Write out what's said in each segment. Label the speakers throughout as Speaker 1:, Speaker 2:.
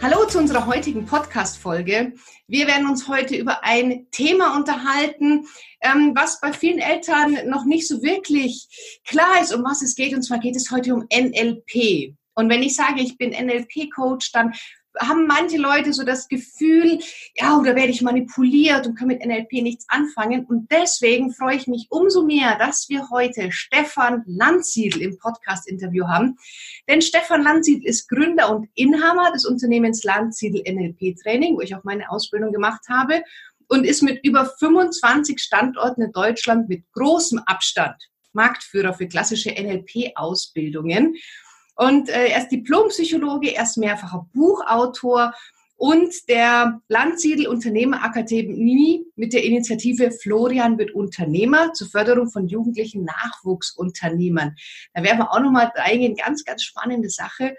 Speaker 1: Hallo zu unserer heutigen Podcast-Folge. Wir werden uns heute über ein Thema unterhalten, ähm, was bei vielen Eltern noch nicht so wirklich klar ist, um was es geht. Und zwar geht es heute um NLP. Und wenn ich sage, ich bin NLP-Coach, dann haben manche Leute so das Gefühl, ja, oder werde ich manipuliert und kann mit NLP nichts anfangen. Und deswegen freue ich mich umso mehr, dass wir heute Stefan Landsiedel im Podcast-Interview haben. Denn Stefan Landsiedel ist Gründer und Inhaber des Unternehmens Landsiedel NLP Training, wo ich auch meine Ausbildung gemacht habe und ist mit über 25 Standorten in Deutschland mit großem Abstand Marktführer für klassische NLP-Ausbildungen. Und äh, er ist Diplompsychologe, er ist mehrfacher Buchautor und der Landsiedel Unternehmerakademie mit der Initiative Florian wird Unternehmer zur Förderung von jugendlichen Nachwuchsunternehmern. Da werden wir auch nochmal eingehen, ganz, ganz spannende Sache.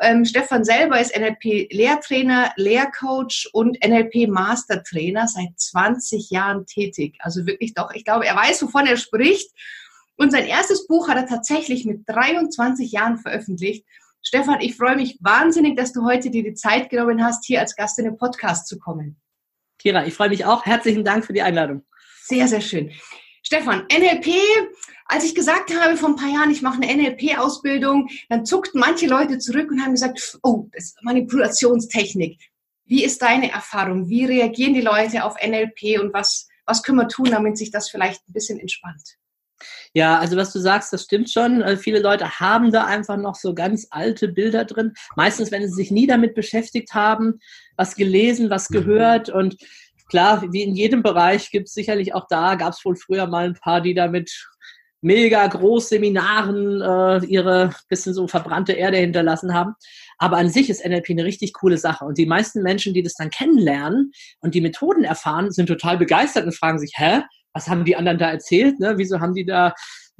Speaker 1: Ähm, Stefan selber ist NLP-Lehrtrainer, Lehrcoach und NLP-Mastertrainer seit 20 Jahren tätig. Also wirklich doch, ich glaube, er weiß, wovon er spricht und sein erstes Buch hat er tatsächlich mit 23 Jahren veröffentlicht. Stefan, ich freue mich wahnsinnig, dass du heute dir die Zeit genommen hast, hier als Gast in den Podcast zu kommen.
Speaker 2: Kira, ich freue mich auch. Herzlichen Dank für die Einladung.
Speaker 1: Sehr, sehr schön. Stefan, NLP, als ich gesagt habe vor ein paar Jahren, ich mache eine NLP-Ausbildung, dann zuckten manche Leute zurück und haben gesagt, oh, das ist Manipulationstechnik. Wie ist deine Erfahrung? Wie reagieren die Leute auf NLP und was, was können wir tun, damit sich das vielleicht ein bisschen entspannt?
Speaker 2: Ja, also was du sagst, das stimmt schon. Äh, viele Leute haben da einfach noch so ganz alte Bilder drin. Meistens, wenn sie sich nie damit beschäftigt haben, was gelesen, was mhm. gehört und klar, wie in jedem Bereich gibt es sicherlich auch da, gab es wohl früher mal ein paar, die da mit mega Großseminaren äh, ihre bisschen so verbrannte Erde hinterlassen haben. Aber an sich ist NLP eine richtig coole Sache. Und die meisten Menschen, die das dann kennenlernen und die Methoden erfahren, sind total begeistert und fragen sich, hä, was haben die anderen da erzählt? Ne? Wieso haben die da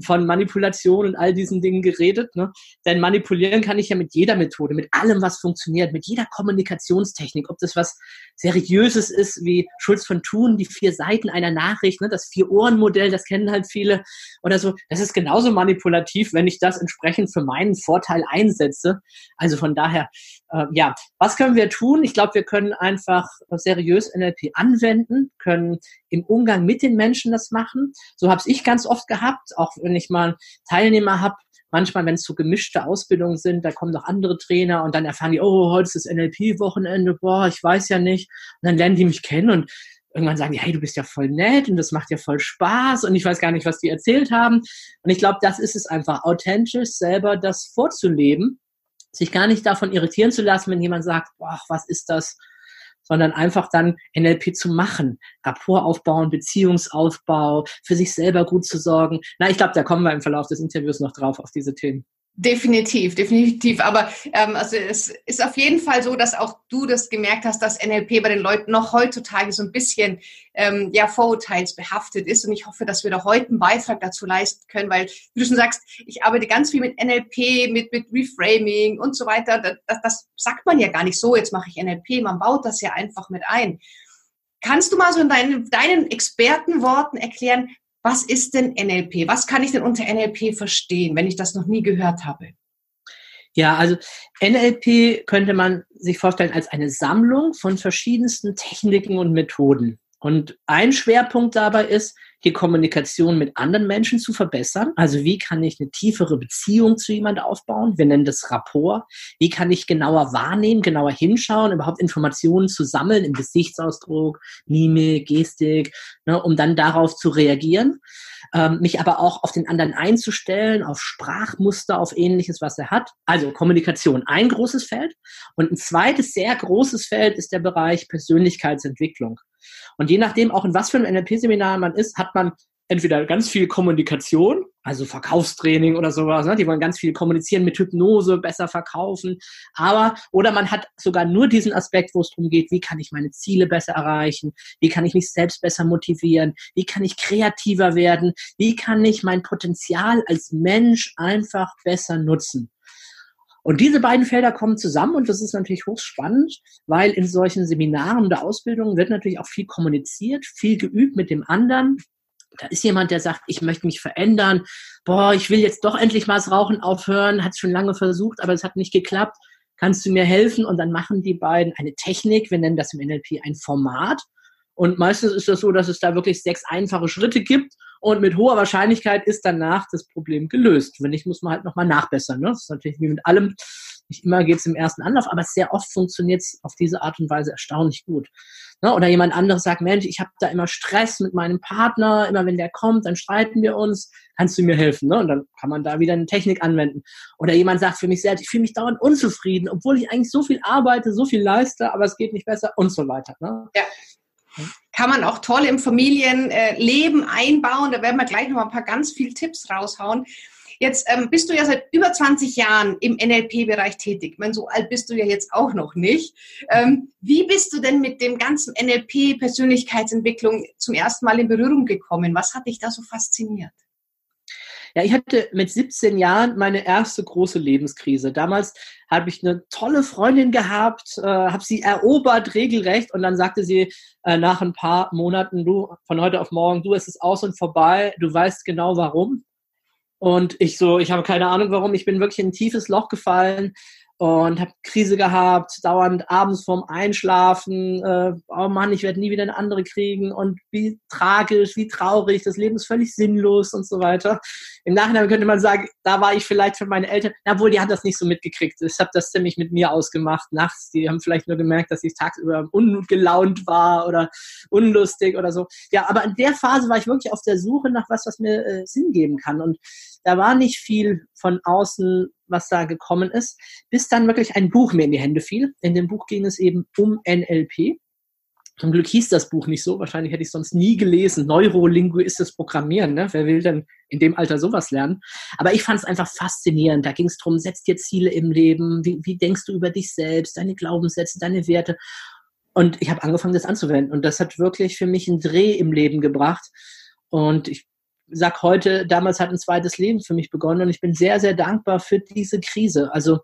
Speaker 2: von Manipulation und all diesen Dingen geredet. Ne? Denn manipulieren kann ich ja mit jeder Methode, mit allem, was funktioniert, mit jeder Kommunikationstechnik. Ob das was Seriöses ist, wie Schulz von Thun, die vier Seiten einer Nachricht, ne? das Vier-Ohren-Modell, das kennen halt viele oder so. Das ist genauso manipulativ, wenn ich das entsprechend für meinen Vorteil einsetze. Also von daher, äh, ja, was können wir tun? Ich glaube, wir können einfach seriös NLP anwenden, können im Umgang mit den Menschen das machen. So habe ich ganz oft gehabt, auch wenn ich mal Teilnehmer habe, manchmal, wenn es so gemischte Ausbildungen sind, da kommen noch andere Trainer und dann erfahren die, oh, heute ist das NLP-Wochenende, boah, ich weiß ja nicht. Und dann lernen die mich kennen und irgendwann sagen die, hey, du bist ja voll nett und das macht ja voll Spaß und ich weiß gar nicht, was die erzählt haben. Und ich glaube, das ist es einfach, authentisch selber das vorzuleben, sich gar nicht davon irritieren zu lassen, wenn jemand sagt, boah, was ist das? Sondern einfach dann NLP zu machen, Rapport aufbauen, Beziehungsaufbau, für sich selber gut zu sorgen. Na, ich glaube, da kommen wir im Verlauf des Interviews noch drauf auf diese Themen.
Speaker 1: Definitiv, definitiv. Aber ähm, also es ist auf jeden Fall so, dass auch du das gemerkt hast, dass NLP bei den Leuten noch heutzutage so ein bisschen ähm, ja vorurteilsbehaftet ist. Und ich hoffe, dass wir da heute einen Beitrag dazu leisten können, weil wie du schon sagst, ich arbeite ganz viel mit NLP, mit mit Reframing und so weiter. Das, das sagt man ja gar nicht so. Jetzt mache ich NLP. Man baut das ja einfach mit ein. Kannst du mal so in deinen, deinen Expertenworten erklären, was ist denn NLP? Was kann ich denn unter NLP verstehen, wenn ich das noch nie gehört habe?
Speaker 2: Ja, also NLP könnte man sich vorstellen als eine Sammlung von verschiedensten Techniken und Methoden. Und ein Schwerpunkt dabei ist, die Kommunikation mit anderen Menschen zu verbessern. Also wie kann ich eine tiefere Beziehung zu jemand aufbauen? Wir nennen das Rapport. Wie kann ich genauer wahrnehmen, genauer hinschauen, überhaupt Informationen zu sammeln im Gesichtsausdruck, Mimik, Gestik, ne, um dann darauf zu reagieren. Ähm, mich aber auch auf den anderen einzustellen, auf Sprachmuster, auf ähnliches, was er hat. Also Kommunikation, ein großes Feld. Und ein zweites sehr großes Feld ist der Bereich Persönlichkeitsentwicklung. Und je nachdem, auch in was für einem NLP-Seminar man ist, hat man entweder ganz viel Kommunikation, also Verkaufstraining oder sowas, ne? die wollen ganz viel kommunizieren mit Hypnose, besser verkaufen, aber, oder man hat sogar nur diesen Aspekt, wo es darum geht, wie kann ich meine Ziele besser erreichen, wie kann ich mich selbst besser motivieren, wie kann ich kreativer werden, wie kann ich mein Potenzial als Mensch einfach besser nutzen. Und diese beiden Felder kommen zusammen und das ist natürlich hochspannend, weil in solchen Seminaren oder Ausbildungen wird natürlich auch viel kommuniziert, viel geübt mit dem anderen. Da ist jemand, der sagt, ich möchte mich verändern. Boah, ich will jetzt doch endlich mal das Rauchen aufhören. Hat schon lange versucht, aber es hat nicht geklappt. Kannst du mir helfen? Und dann machen die beiden eine Technik. Wir nennen das im NLP ein Format. Und meistens ist das so, dass es da wirklich sechs einfache Schritte gibt und mit hoher Wahrscheinlichkeit ist danach das Problem gelöst. Wenn nicht, muss man halt nochmal nachbessern. Ne? Das ist natürlich wie mit allem. Nicht immer geht es im ersten Anlauf, aber sehr oft funktioniert es auf diese Art und Weise erstaunlich gut. Ne? Oder jemand anderes sagt, Mensch, ich habe da immer Stress mit meinem Partner, immer wenn der kommt, dann streiten wir uns, kannst du mir helfen? Ne? Und dann kann man da wieder eine Technik anwenden. Oder jemand sagt für mich selbst, ich fühle mich dauernd unzufrieden, obwohl ich eigentlich so viel arbeite, so viel leiste, aber es geht nicht besser und so weiter. Ne?
Speaker 1: Ja kann man auch toll im Familienleben einbauen. Da werden wir gleich noch ein paar ganz viele Tipps raushauen. Jetzt ähm, bist du ja seit über 20 Jahren im NLP-Bereich tätig. Ich meine, so alt bist du ja jetzt auch noch nicht. Ähm, wie bist du denn mit dem ganzen NLP-Persönlichkeitsentwicklung zum ersten Mal in Berührung gekommen? Was hat dich da so fasziniert?
Speaker 2: Ja, ich hatte mit 17 Jahren meine erste große Lebenskrise. Damals habe ich eine tolle Freundin gehabt, äh, habe sie erobert regelrecht und dann sagte sie äh, nach ein paar Monaten, du von heute auf morgen, du es ist aus und vorbei, du weißt genau warum. Und ich so, ich habe keine Ahnung warum, ich bin wirklich in ein tiefes Loch gefallen und habe Krise gehabt, dauernd abends vorm Einschlafen, äh, oh Mann, ich werde nie wieder eine andere kriegen und wie tragisch, wie traurig, das Leben ist völlig sinnlos und so weiter. Im Nachhinein könnte man sagen, da war ich vielleicht für meine Eltern, obwohl die haben das nicht so mitgekriegt. Ich habe das ziemlich mit mir ausgemacht nachts. Die haben vielleicht nur gemerkt, dass ich tagsüber ungelaunt war oder unlustig oder so. Ja, aber in der Phase war ich wirklich auf der Suche nach was, was mir äh, Sinn geben kann und da war nicht viel von außen, was da gekommen ist, bis dann wirklich ein Buch mir in die Hände fiel. In dem Buch ging es eben um NLP. Zum Glück hieß das Buch nicht so. Wahrscheinlich hätte ich sonst nie gelesen. Neurolinguistisches Programmieren. Ne? Wer will denn in dem Alter sowas lernen? Aber ich fand es einfach faszinierend. Da ging es darum, setz dir Ziele im Leben. Wie, wie denkst du über dich selbst, deine Glaubenssätze, deine Werte? Und ich habe angefangen, das anzuwenden. Und das hat wirklich für mich einen Dreh im Leben gebracht. Und ich sag heute, damals hat ein zweites Leben für mich begonnen und ich bin sehr, sehr dankbar für diese Krise. Also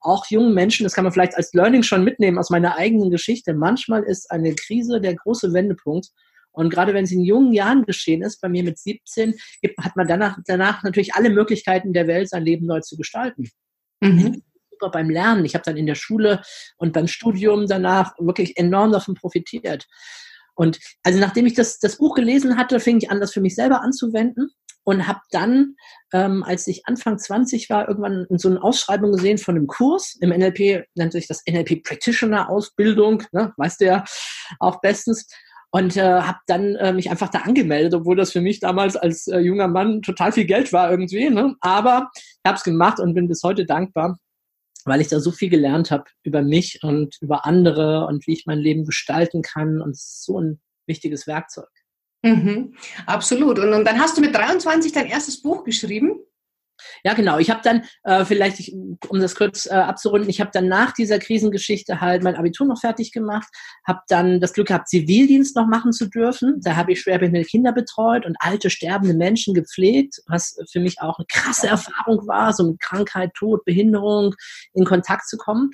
Speaker 2: auch jungen Menschen, das kann man vielleicht als Learning schon mitnehmen aus meiner eigenen Geschichte. Manchmal ist eine Krise der große Wendepunkt. Und gerade wenn es in jungen Jahren geschehen ist, bei mir mit 17, hat man danach, danach natürlich alle Möglichkeiten der Welt, sein Leben neu zu gestalten. Mhm. Super beim Lernen. Ich habe dann in der Schule und beim Studium danach wirklich enorm davon profitiert. Und also nachdem ich das, das Buch gelesen hatte, fing ich an, das für mich selber anzuwenden und habe dann, ähm, als ich Anfang 20 war, irgendwann so eine Ausschreibung gesehen von einem Kurs. Im NLP nennt sich das NLP Practitioner Ausbildung, ne? weißt du ja auch bestens. Und äh, habe dann äh, mich einfach da angemeldet, obwohl das für mich damals als äh, junger Mann total viel Geld war irgendwie. Ne? Aber ich habe es gemacht und bin bis heute dankbar, weil ich da so viel gelernt habe über mich und über andere und wie ich mein Leben gestalten kann. Und so ein wichtiges Werkzeug.
Speaker 1: Mhm, absolut. Und, und dann hast du mit 23 dein erstes Buch geschrieben?
Speaker 2: Ja, genau. Ich habe dann, äh, vielleicht, ich, um das kurz äh, abzurunden, ich habe dann nach dieser Krisengeschichte halt mein Abitur noch fertig gemacht, habe dann das Glück gehabt, Zivildienst noch machen zu dürfen. Da habe ich schwerbehinderte Kinder betreut und alte, sterbende Menschen gepflegt, was für mich auch eine krasse Erfahrung war, so mit Krankheit, Tod, Behinderung in Kontakt zu kommen.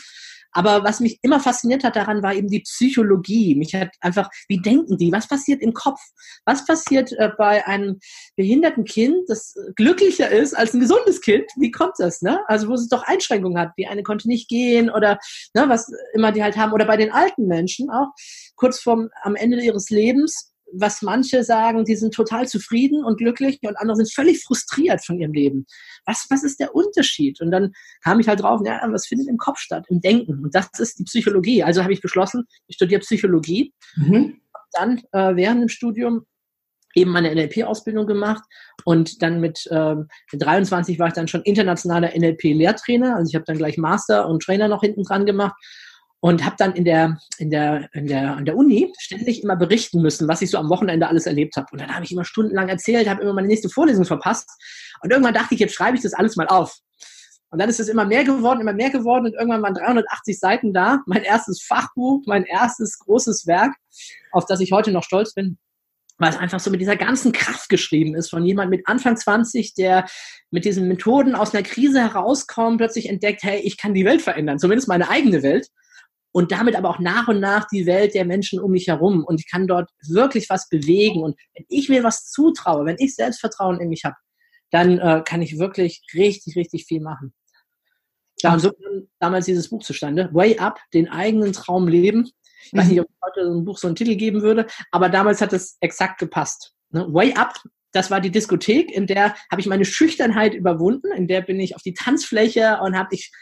Speaker 2: Aber was mich immer fasziniert hat daran, war eben die Psychologie. Mich hat einfach, wie denken die? Was passiert im Kopf? Was passiert äh, bei einem behinderten Kind, das glücklicher ist als ein gesundes Kind? Wie kommt das? Ne? Also wo es doch Einschränkungen hat. Die eine konnte nicht gehen oder ne, was immer die halt haben. Oder bei den alten Menschen auch kurz vorm am Ende ihres Lebens was manche sagen, die sind total zufrieden und glücklich und andere sind völlig frustriert von ihrem Leben. Was, was ist der Unterschied? Und dann kam ich halt drauf, ja, was findet im Kopf statt, im Denken? Und das ist die Psychologie. Also habe ich beschlossen, ich studiere Psychologie. Mhm. Dann äh, während dem Studium eben meine NLP-Ausbildung gemacht und dann mit, ähm, mit 23 war ich dann schon internationaler NLP-Lehrtrainer. Also ich habe dann gleich Master und Trainer noch hinten dran gemacht und habe dann in der, in, der, in, der, an der Uni ständig immer berichten müssen, was ich so am Wochenende alles erlebt habe. Und dann habe ich immer stundenlang erzählt, habe immer meine nächste Vorlesung verpasst. Und irgendwann dachte ich, jetzt schreibe ich das alles mal auf. Und dann ist es immer mehr geworden, immer mehr geworden und irgendwann waren 380 Seiten da. Mein erstes Fachbuch, mein erstes großes Werk, auf das ich heute noch stolz bin. weil es einfach so mit dieser ganzen Kraft geschrieben ist von jemand mit Anfang 20, der mit diesen Methoden aus einer Krise herauskommt, plötzlich entdeckt, hey, ich kann die Welt verändern, zumindest meine eigene Welt und damit aber auch nach und nach die Welt der Menschen um mich herum und ich kann dort wirklich was bewegen und wenn ich mir was zutraue, wenn ich Selbstvertrauen in mich habe, dann äh, kann ich wirklich richtig, richtig viel machen. Und so kam damals dieses Buch zustande. Way Up, den eigenen Traum leben. Ich weiß nicht, ob heute so ein Buch so einen Titel geben würde, aber damals hat es exakt gepasst. Ne? Way Up, das war die Diskothek, in der habe ich meine Schüchternheit überwunden, in der bin ich auf die Tanzfläche und habe ich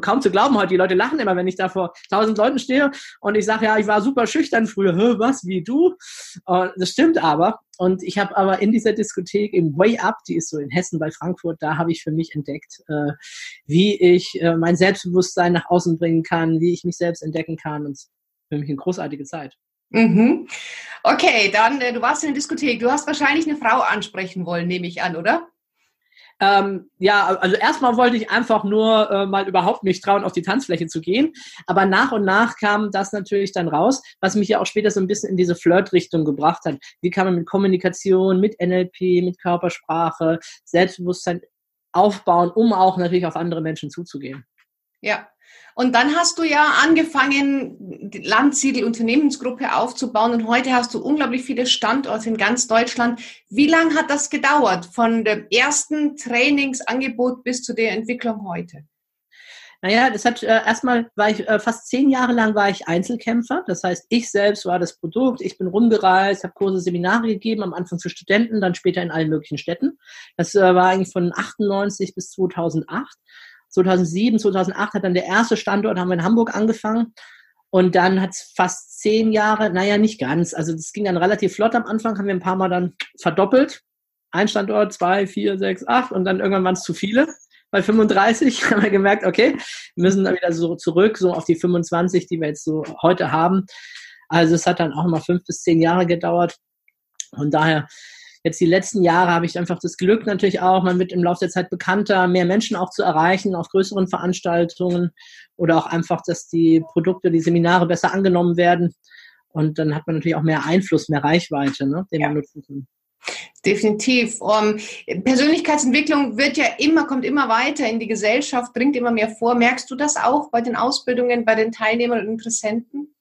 Speaker 2: kaum zu glauben heute. Die Leute lachen immer, wenn ich da vor tausend Leuten stehe und ich sage, ja, ich war super schüchtern früher. Hä, was, wie du? Und das stimmt aber. Und ich habe aber in dieser Diskothek im Way Up, die ist so in Hessen bei Frankfurt, da habe ich für mich entdeckt, äh, wie ich äh, mein Selbstbewusstsein nach außen bringen kann, wie ich mich selbst entdecken kann. Und für mich eine großartige Zeit.
Speaker 1: Mhm. Okay, dann, äh, du warst in der Diskothek. Du hast wahrscheinlich eine Frau ansprechen wollen, nehme ich an, oder?
Speaker 2: Ähm, ja, also erstmal wollte ich einfach nur äh, mal überhaupt nicht trauen, auf die Tanzfläche zu gehen. Aber nach und nach kam das natürlich dann raus, was mich ja auch später so ein bisschen in diese Flirt-Richtung gebracht hat. Wie kann man mit Kommunikation, mit NLP, mit Körpersprache, Selbstbewusstsein aufbauen, um auch natürlich auf andere Menschen zuzugehen.
Speaker 1: Ja, und dann hast du ja angefangen, die Landsiedel Unternehmensgruppe aufzubauen und heute hast du unglaublich viele Standorte in ganz Deutschland. Wie lange hat das gedauert von dem ersten Trainingsangebot bis zu der Entwicklung heute?
Speaker 2: Naja, das hat äh, erstmal war ich äh, fast zehn Jahre lang war ich Einzelkämpfer. Das heißt, ich selbst war das Produkt. Ich bin rumgereist, habe Kurse, Seminare gegeben, am Anfang für Studenten, dann später in allen möglichen Städten. Das äh, war eigentlich von 98 bis 2008. 2007, 2008 hat dann der erste Standort, haben wir in Hamburg angefangen. Und dann hat es fast zehn Jahre, naja, nicht ganz. Also das ging dann relativ flott am Anfang, haben wir ein paar Mal dann verdoppelt. Ein Standort, zwei, vier, sechs, acht und dann irgendwann waren es zu viele. Bei 35 haben wir gemerkt, okay, wir müssen dann wieder so zurück, so auf die 25, die wir jetzt so heute haben. Also es hat dann auch mal fünf bis zehn Jahre gedauert. Und daher Jetzt die letzten Jahre habe ich einfach das Glück natürlich auch, man wird im Laufe der Zeit bekannter, mehr Menschen auch zu erreichen auf größeren Veranstaltungen oder auch einfach, dass die Produkte, die Seminare besser angenommen werden. Und dann hat man natürlich auch mehr Einfluss, mehr Reichweite, ne, den ja. man nutzen kann.
Speaker 1: Definitiv. Um, Persönlichkeitsentwicklung wird ja immer, kommt immer weiter in die Gesellschaft, bringt immer mehr vor. Merkst du das auch bei den Ausbildungen, bei den Teilnehmern und Interessenten?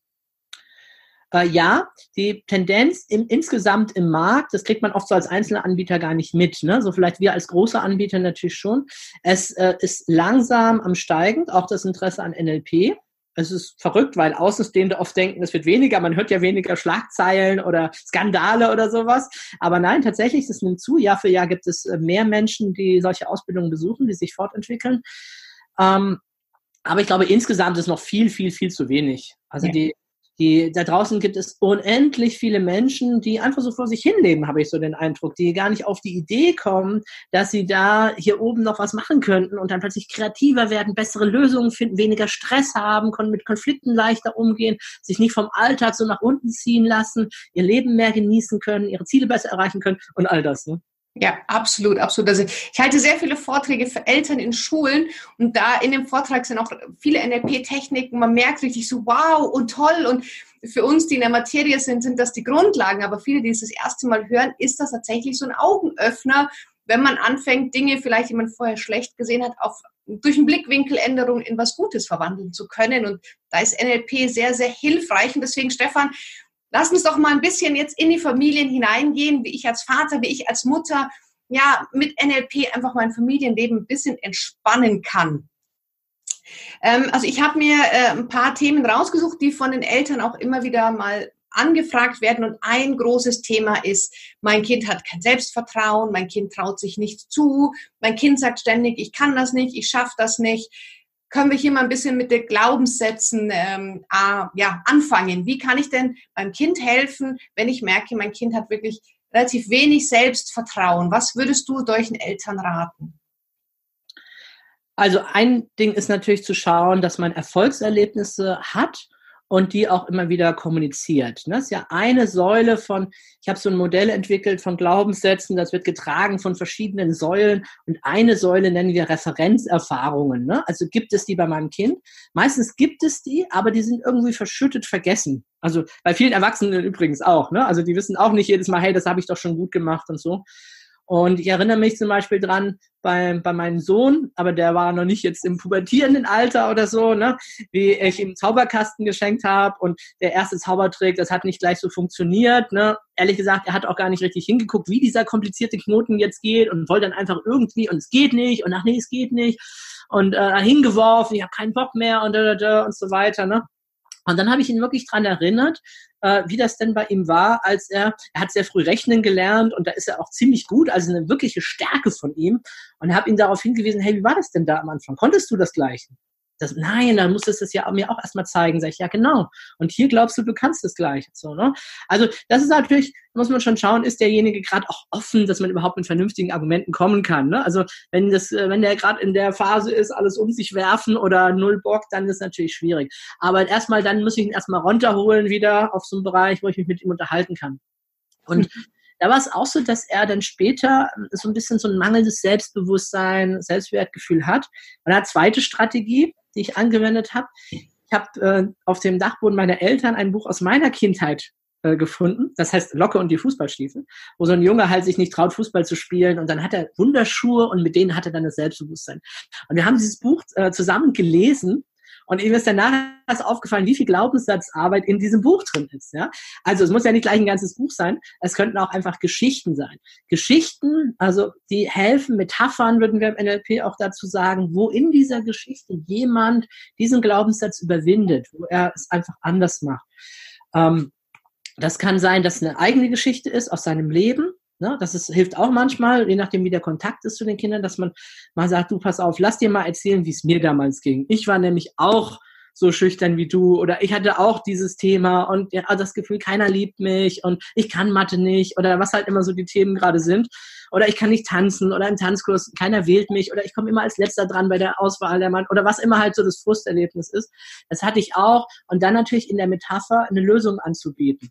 Speaker 2: Äh, ja, die Tendenz im, insgesamt im Markt, das kriegt man oft so als einzelner Anbieter gar nicht mit. Ne? So vielleicht wir als großer Anbieter natürlich schon. Es äh, ist langsam am steigend, auch das Interesse an NLP. Es ist verrückt, weil Außenstehende oft denken, es wird weniger, man hört ja weniger Schlagzeilen oder Skandale oder sowas. Aber nein, tatsächlich, es nimmt zu. Jahr für Jahr gibt es äh, mehr Menschen, die solche Ausbildungen besuchen, die sich fortentwickeln. Ähm, aber ich glaube, insgesamt ist noch viel, viel, viel zu wenig. Also ja. die die, da draußen gibt es unendlich viele Menschen, die einfach so vor sich hinleben, habe ich so den Eindruck, die gar nicht auf die Idee kommen, dass sie da hier oben noch was machen könnten und dann plötzlich kreativer werden, bessere Lösungen finden, weniger Stress haben, können mit Konflikten leichter umgehen, sich nicht vom Alltag so nach unten ziehen lassen, ihr Leben mehr genießen können, ihre Ziele besser erreichen können und all das. Ne?
Speaker 1: Ja, absolut, absolut. Also ich halte sehr viele Vorträge für Eltern in Schulen und da in dem Vortrag sind auch viele NLP-Techniken. Man merkt richtig so, wow und toll und für uns, die in der Materie sind, sind das die Grundlagen. Aber viele, die es das erste Mal hören, ist das tatsächlich so ein Augenöffner, wenn man anfängt, Dinge vielleicht, die man vorher schlecht gesehen hat, auf, durch eine Blickwinkeländerung in was Gutes verwandeln zu können. Und da ist NLP sehr, sehr hilfreich. Und deswegen, Stefan, Lass uns doch mal ein bisschen jetzt in die Familien hineingehen, wie ich als Vater, wie ich als Mutter, ja, mit NLP einfach mein Familienleben ein bisschen entspannen kann. Ähm, also ich habe mir äh, ein paar Themen rausgesucht, die von den Eltern auch immer wieder mal angefragt werden. Und ein großes Thema ist, mein Kind hat kein Selbstvertrauen, mein Kind traut sich nicht zu, mein Kind sagt ständig, ich kann das nicht, ich schaffe das nicht können wir hier mal ein bisschen mit den Glaubenssätzen ähm, äh, ja, anfangen. Wie kann ich denn meinem Kind helfen, wenn ich merke, mein Kind hat wirklich relativ wenig Selbstvertrauen? Was würdest du solchen Eltern raten?
Speaker 2: Also ein Ding ist natürlich zu schauen, dass man Erfolgserlebnisse hat und die auch immer wieder kommuniziert. Das ist ja eine Säule von, ich habe so ein Modell entwickelt von Glaubenssätzen, das wird getragen von verschiedenen Säulen und eine Säule nennen wir Referenzerfahrungen. Ne? Also gibt es die bei meinem Kind? Meistens gibt es die, aber die sind irgendwie verschüttet, vergessen. Also bei vielen Erwachsenen übrigens auch. Ne? Also die wissen auch nicht jedes Mal, hey, das habe ich doch schon gut gemacht und so. Und ich erinnere mich zum Beispiel dran bei, bei meinem Sohn, aber der war noch nicht jetzt im pubertierenden Alter oder so, ne, wie ich ihm Zauberkasten geschenkt habe und der erste Zaubertrick, das hat nicht gleich so funktioniert. Ne. Ehrlich gesagt, er hat auch gar nicht richtig hingeguckt, wie dieser komplizierte Knoten jetzt geht und wollte dann einfach irgendwie und es geht nicht und ach nee, es geht nicht und äh, hingeworfen, ich habe keinen Bock mehr und, und, und so weiter. Ne. Und dann habe ich ihn wirklich dran erinnert, äh, wie das denn bei ihm war, als er, er hat sehr früh rechnen gelernt und da ist er auch ziemlich gut, also eine wirkliche Stärke von ihm. Und habe ihn darauf hingewiesen, hey, wie war das denn da am Anfang? Konntest du das gleich? Das, nein, dann musstest du es ja mir auch erstmal zeigen. Sag ich, ja, genau. Und hier glaubst du, du kannst es gleich. So, ne? Also das ist natürlich, muss man schon schauen, ist derjenige gerade auch offen, dass man überhaupt mit vernünftigen Argumenten kommen kann. Ne? Also wenn das, äh, wenn der gerade in der Phase ist, alles um sich werfen oder null Bock, dann ist es natürlich schwierig. Aber erstmal, dann muss ich ihn erstmal runterholen wieder auf so einen Bereich, wo ich mich mit ihm unterhalten kann. Und mhm. Da war es auch so, dass er dann später so ein bisschen so ein mangelndes Selbstbewusstsein, Selbstwertgefühl hat. Und er hat zweite Strategie, die ich angewendet habe. Ich habe äh, auf dem Dachboden meiner Eltern ein Buch aus meiner Kindheit äh, gefunden. Das heißt Locke und die Fußballstiefel, wo so ein Junge halt sich nicht traut, Fußball zu spielen und dann hat er Wunderschuhe und mit denen hat er dann das Selbstbewusstsein. Und wir haben dieses Buch äh, zusammen gelesen und ihm ist danach erst aufgefallen, wie viel Glaubenssatzarbeit in diesem Buch drin ist. Ja? Also es muss ja nicht gleich ein ganzes Buch sein, es könnten auch einfach Geschichten sein. Geschichten, also die helfen, Metaphern würden wir im NLP auch dazu sagen, wo in dieser Geschichte jemand diesen Glaubenssatz überwindet, wo er es einfach anders macht. Ähm, das kann sein, dass eine eigene Geschichte ist aus seinem Leben. Ne, das ist, hilft auch manchmal, je nachdem, wie der Kontakt ist zu den Kindern, dass man mal sagt, du pass auf, lass dir mal erzählen, wie es mir damals ging. Ich war nämlich auch so schüchtern wie du oder ich hatte auch dieses Thema und ja, das Gefühl, keiner liebt mich und ich kann Mathe nicht oder was halt immer so die Themen gerade sind oder ich kann nicht tanzen oder im Tanzkurs, keiner wählt mich oder ich komme immer als letzter dran bei der Auswahl der Mann oder was immer halt so das Frusterlebnis ist. Das hatte ich auch und dann natürlich in der Metapher eine Lösung anzubieten.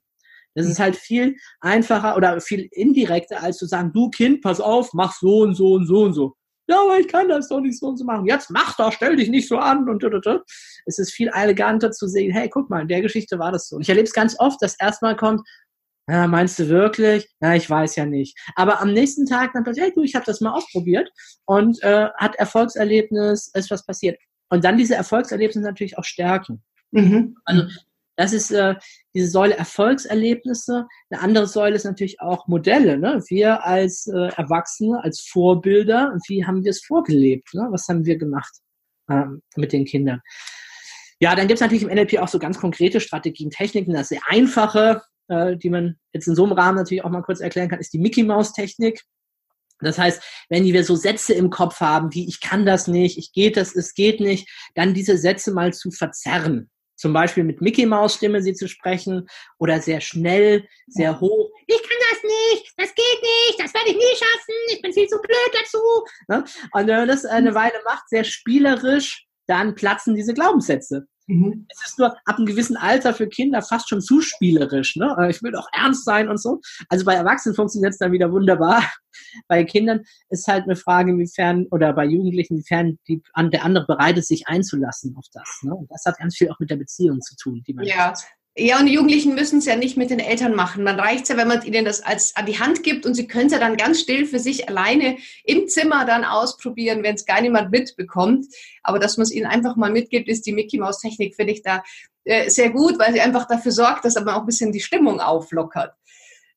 Speaker 2: Das ist halt viel einfacher oder viel indirekter, als zu sagen, du Kind, pass auf, mach so und so und so und so. Ja, aber ich kann das doch nicht so und so machen. Jetzt mach doch, stell dich nicht so an und und. Es ist viel eleganter zu sehen, hey, guck mal, in der Geschichte war das so. Und ich erlebe es ganz oft, dass erstmal kommt, ja, meinst du wirklich? Ja, ich weiß ja nicht. Aber am nächsten Tag dann plötzlich, hey du, ich habe das mal ausprobiert und äh, hat Erfolgserlebnis, ist was passiert. Und dann diese Erfolgserlebnisse natürlich auch stärken. Mhm. Also das ist äh, diese Säule Erfolgserlebnisse. Eine andere Säule ist natürlich auch Modelle. Ne? Wir als äh, Erwachsene, als Vorbilder, wie haben wir es vorgelebt? Ne? Was haben wir gemacht ähm, mit den Kindern? Ja, dann gibt es natürlich im NLP auch so ganz konkrete Strategien, Techniken. Das sehr einfache, äh, die man jetzt in so einem Rahmen natürlich auch mal kurz erklären kann, ist die Mickey Mouse Technik. Das heißt, wenn wir so Sätze im Kopf haben, wie ich kann das nicht, ich geht das, es geht nicht, dann diese Sätze mal zu verzerren zum Beispiel mit Mickey Maus Stimme sie zu sprechen oder sehr schnell, sehr hoch. Ich kann das nicht, das geht nicht, das werde ich nie schaffen, ich bin viel zu blöd dazu. Ne? Und wenn man das eine Weile macht, sehr spielerisch, dann platzen diese Glaubenssätze. Mhm. Es ist nur ab einem gewissen Alter für Kinder fast schon zu spielerisch. Ne? Äh, ich will doch ernst sein und so. Also bei Erwachsenen funktioniert es dann wieder wunderbar. Bei Kindern ist halt eine Frage, inwiefern, oder bei Jugendlichen, inwiefern die, der andere bereit ist, sich einzulassen auf das. Ne? Und das hat ganz viel auch mit der Beziehung zu tun, die man
Speaker 1: ja. Hat. Ja, und die Jugendlichen müssen es ja nicht mit den Eltern machen. Man reicht es ja, wenn man ihnen das als an die Hand gibt und sie können es ja dann ganz still für sich alleine im Zimmer dann ausprobieren, wenn es gar niemand mitbekommt. Aber dass man es ihnen einfach mal mitgibt, ist die Mickey Maus Technik, finde ich da äh, sehr gut, weil sie einfach dafür sorgt, dass man auch ein bisschen die Stimmung auflockert.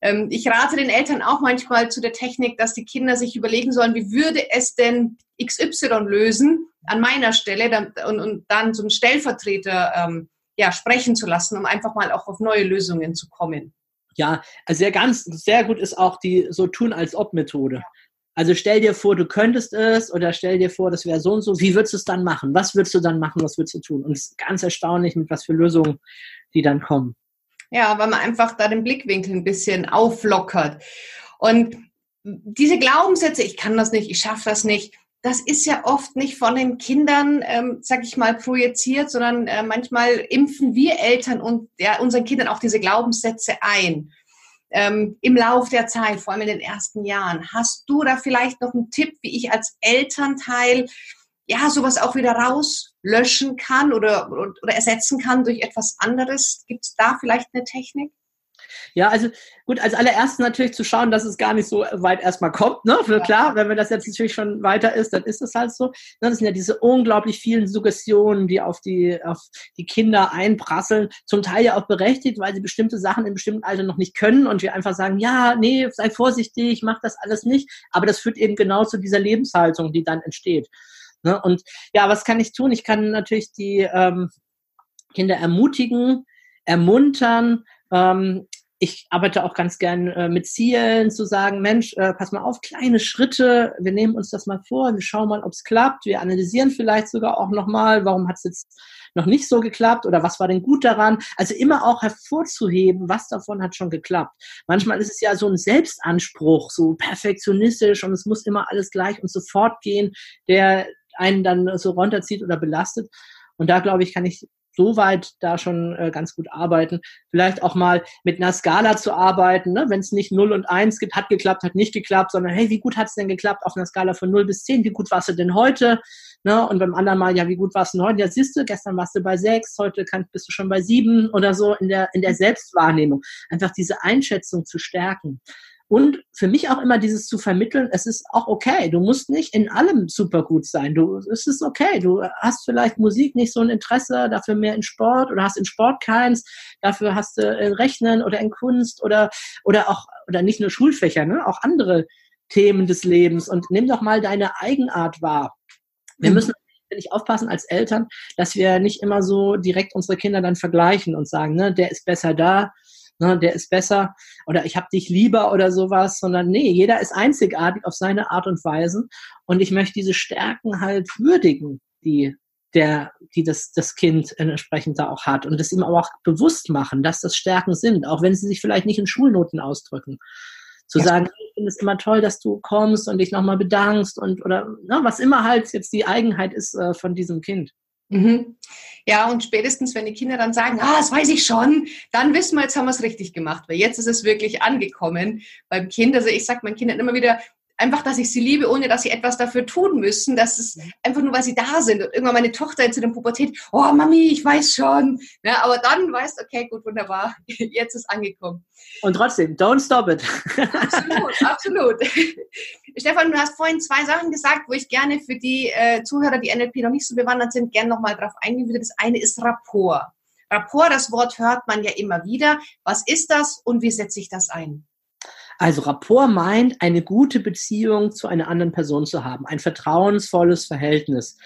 Speaker 1: Ähm, ich rate den Eltern auch manchmal zu der Technik, dass die Kinder sich überlegen sollen, wie würde es denn XY lösen an meiner Stelle dann, und, und dann einen Stellvertreter ähm, ja, sprechen zu lassen, um einfach mal auch auf neue Lösungen zu kommen.
Speaker 2: Ja, also sehr ganz, sehr gut ist auch die so tun als ob Methode. Also stell dir vor, du könntest es oder stell dir vor, das wäre so und so. Wie würdest du es dann machen? Was würdest du dann machen? Was würdest du tun? Und es ist ganz erstaunlich, mit was für Lösungen die dann kommen.
Speaker 1: Ja, weil man einfach da den Blickwinkel ein bisschen auflockert. Und diese Glaubenssätze, ich kann das nicht, ich schaffe das nicht, das ist ja oft nicht von den Kindern, ähm, sag ich mal, projiziert, sondern äh, manchmal impfen wir Eltern und ja, unseren Kindern auch diese Glaubenssätze ein. Ähm, Im Lauf der Zeit, vor allem in den ersten Jahren. Hast du da vielleicht noch einen Tipp, wie ich als Elternteil ja sowas auch wieder rauslöschen kann oder, oder, oder ersetzen kann durch etwas anderes? Gibt es da vielleicht eine Technik?
Speaker 2: Ja, also gut, als allererstes natürlich zu schauen, dass es gar nicht so weit erstmal kommt. Ne? Für klar, wenn das jetzt natürlich schon weiter ist, dann ist es halt so. Ne? Das sind ja diese unglaublich vielen Suggestionen, die auf die, auf die Kinder einprasseln. Zum Teil ja auch berechtigt, weil sie bestimmte Sachen im bestimmten Alter noch nicht können und wir einfach sagen, ja, nee, sei vorsichtig, mach das alles nicht. Aber das führt eben genau zu dieser Lebenshaltung, die dann entsteht. Ne? Und ja, was kann ich tun? Ich kann natürlich die ähm, Kinder ermutigen, ermuntern, ähm, ich arbeite auch ganz gern äh, mit Zielen, zu sagen, Mensch, äh, pass mal auf, kleine Schritte, wir nehmen uns das mal vor, wir schauen mal, ob es klappt, wir analysieren vielleicht sogar auch nochmal, warum hat es jetzt noch nicht so geklappt oder was war denn gut daran? Also immer auch hervorzuheben, was davon hat schon geklappt. Manchmal ist es ja so ein Selbstanspruch, so perfektionistisch und es muss immer alles gleich und sofort gehen, der einen dann so runterzieht oder belastet. Und da, glaube ich, kann ich soweit da schon äh, ganz gut arbeiten. Vielleicht auch mal mit einer Skala zu arbeiten, ne? wenn es nicht 0 und 1 gibt, hat geklappt, hat nicht geklappt, sondern hey, wie gut hat es denn geklappt auf einer Skala von 0 bis 10? Wie gut warst du denn heute? Ne? Und beim anderen Mal, ja, wie gut warst du denn heute? Ja, siehst du, gestern warst du bei 6, heute kann, bist du schon bei 7 oder so in der, in der Selbstwahrnehmung. Einfach diese Einschätzung zu stärken. Und für mich auch immer dieses zu vermitteln, es ist auch okay. Du musst nicht in allem super gut sein. Du, es ist okay. Du hast vielleicht Musik nicht so ein Interesse, dafür mehr in Sport oder hast in Sport keins, dafür hast du in Rechnen oder in Kunst oder, oder auch, oder nicht nur Schulfächer, ne, auch andere Themen des Lebens und nimm doch mal deine Eigenart wahr. Wir mhm. müssen nicht aufpassen als Eltern, dass wir nicht immer so direkt unsere Kinder dann vergleichen und sagen, ne, der ist besser da, ne, der ist besser oder ich habe dich lieber oder sowas, sondern nee, jeder ist einzigartig auf seine Art und Weise und ich möchte diese Stärken halt würdigen, die der, die das, das Kind entsprechend da auch hat und das ihm aber auch bewusst machen, dass das Stärken sind, auch wenn sie sich vielleicht nicht in Schulnoten ausdrücken. Zu ja. sagen, ich finde es immer toll, dass du kommst und dich nochmal bedankst und oder na, was immer halt jetzt die Eigenheit ist äh, von diesem Kind.
Speaker 1: Mhm. Ja, und spätestens, wenn die Kinder dann sagen, ah, das weiß ich schon, dann wissen wir, jetzt haben wir es richtig gemacht, weil jetzt ist es wirklich angekommen beim Kind. Also ich sage meinen Kindern immer wieder, einfach, dass ich sie liebe, ohne dass sie etwas dafür tun müssen. Das ist einfach nur, weil sie da sind. Und irgendwann meine Tochter jetzt in der Pubertät, oh Mami, ich weiß schon. Ja, aber dann weißt du, okay, gut, wunderbar, jetzt ist angekommen.
Speaker 2: Und trotzdem, don't stop it.
Speaker 1: absolut, absolut. Stefan, du hast vorhin zwei Sachen gesagt, wo ich gerne für die äh, Zuhörer, die NLP noch nicht so bewandert sind, gerne nochmal drauf eingehen würde. Das eine ist Rapport. Rapport, das Wort hört man ja immer wieder. Was ist das und wie setze ich das ein?
Speaker 2: Also Rapport meint, eine gute Beziehung zu einer anderen Person zu haben, ein vertrauensvolles Verhältnis.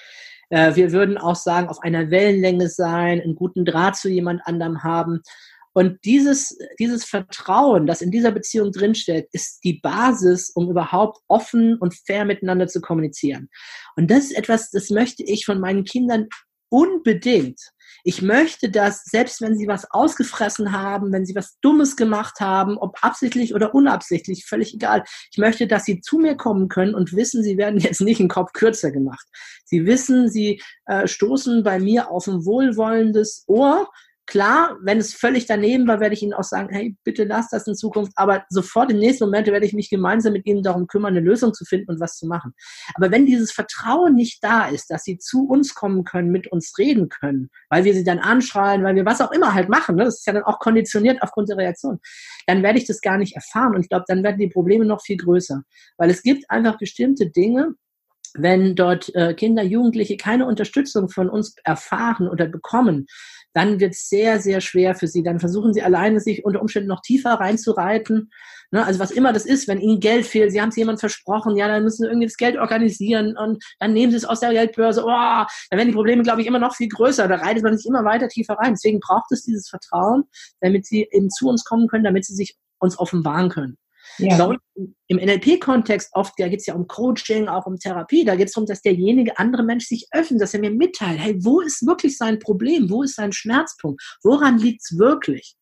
Speaker 2: Äh, wir würden auch sagen, auf einer Wellenlänge sein, einen guten Draht zu jemand anderem haben. Und dieses, dieses Vertrauen, das in dieser Beziehung drinsteht, ist die Basis, um überhaupt offen und fair miteinander zu kommunizieren. Und das ist etwas, das möchte ich von meinen Kindern unbedingt. Ich möchte, dass selbst wenn sie was ausgefressen haben, wenn sie was Dummes gemacht haben, ob absichtlich oder unabsichtlich, völlig egal. Ich möchte, dass sie zu mir kommen können und wissen, sie werden jetzt nicht einen Kopf kürzer gemacht. Sie wissen, sie äh, stoßen bei mir auf ein wohlwollendes Ohr, Klar, wenn es völlig daneben war, werde ich Ihnen auch sagen, hey, bitte lass das in Zukunft. Aber sofort im nächsten Moment werde ich mich gemeinsam mit Ihnen darum kümmern, eine Lösung zu finden und was zu machen. Aber wenn dieses Vertrauen nicht da ist, dass Sie zu uns kommen können, mit uns reden können, weil wir Sie dann anschreien, weil wir was auch immer halt machen, ne? das ist ja dann auch konditioniert aufgrund der Reaktion, dann werde ich das gar nicht erfahren. Und ich glaube, dann werden die Probleme noch viel größer. Weil es gibt einfach bestimmte Dinge, wenn dort äh, Kinder, Jugendliche keine Unterstützung von uns erfahren oder bekommen, dann wird es sehr, sehr schwer für sie. Dann versuchen sie alleine, sich unter Umständen noch tiefer reinzureiten. Ne? Also was immer das ist, wenn ihnen Geld fehlt, sie haben es jemand versprochen, ja, dann müssen sie irgendwie das Geld organisieren und dann nehmen sie es aus der Geldbörse. Oh, dann werden die Probleme, glaube ich, immer noch viel größer. Da reitet man sich immer weiter tiefer rein. Deswegen braucht es dieses Vertrauen, damit sie eben zu uns kommen können, damit sie sich uns offenbaren können. Ja. Bei im NLP-Kontext oft, da geht es ja um Coaching, auch um Therapie, da geht es darum, dass derjenige andere Mensch sich öffnet, dass er mir mitteilt, hey, wo ist wirklich sein Problem, wo ist sein Schmerzpunkt, woran liegt es wirklich?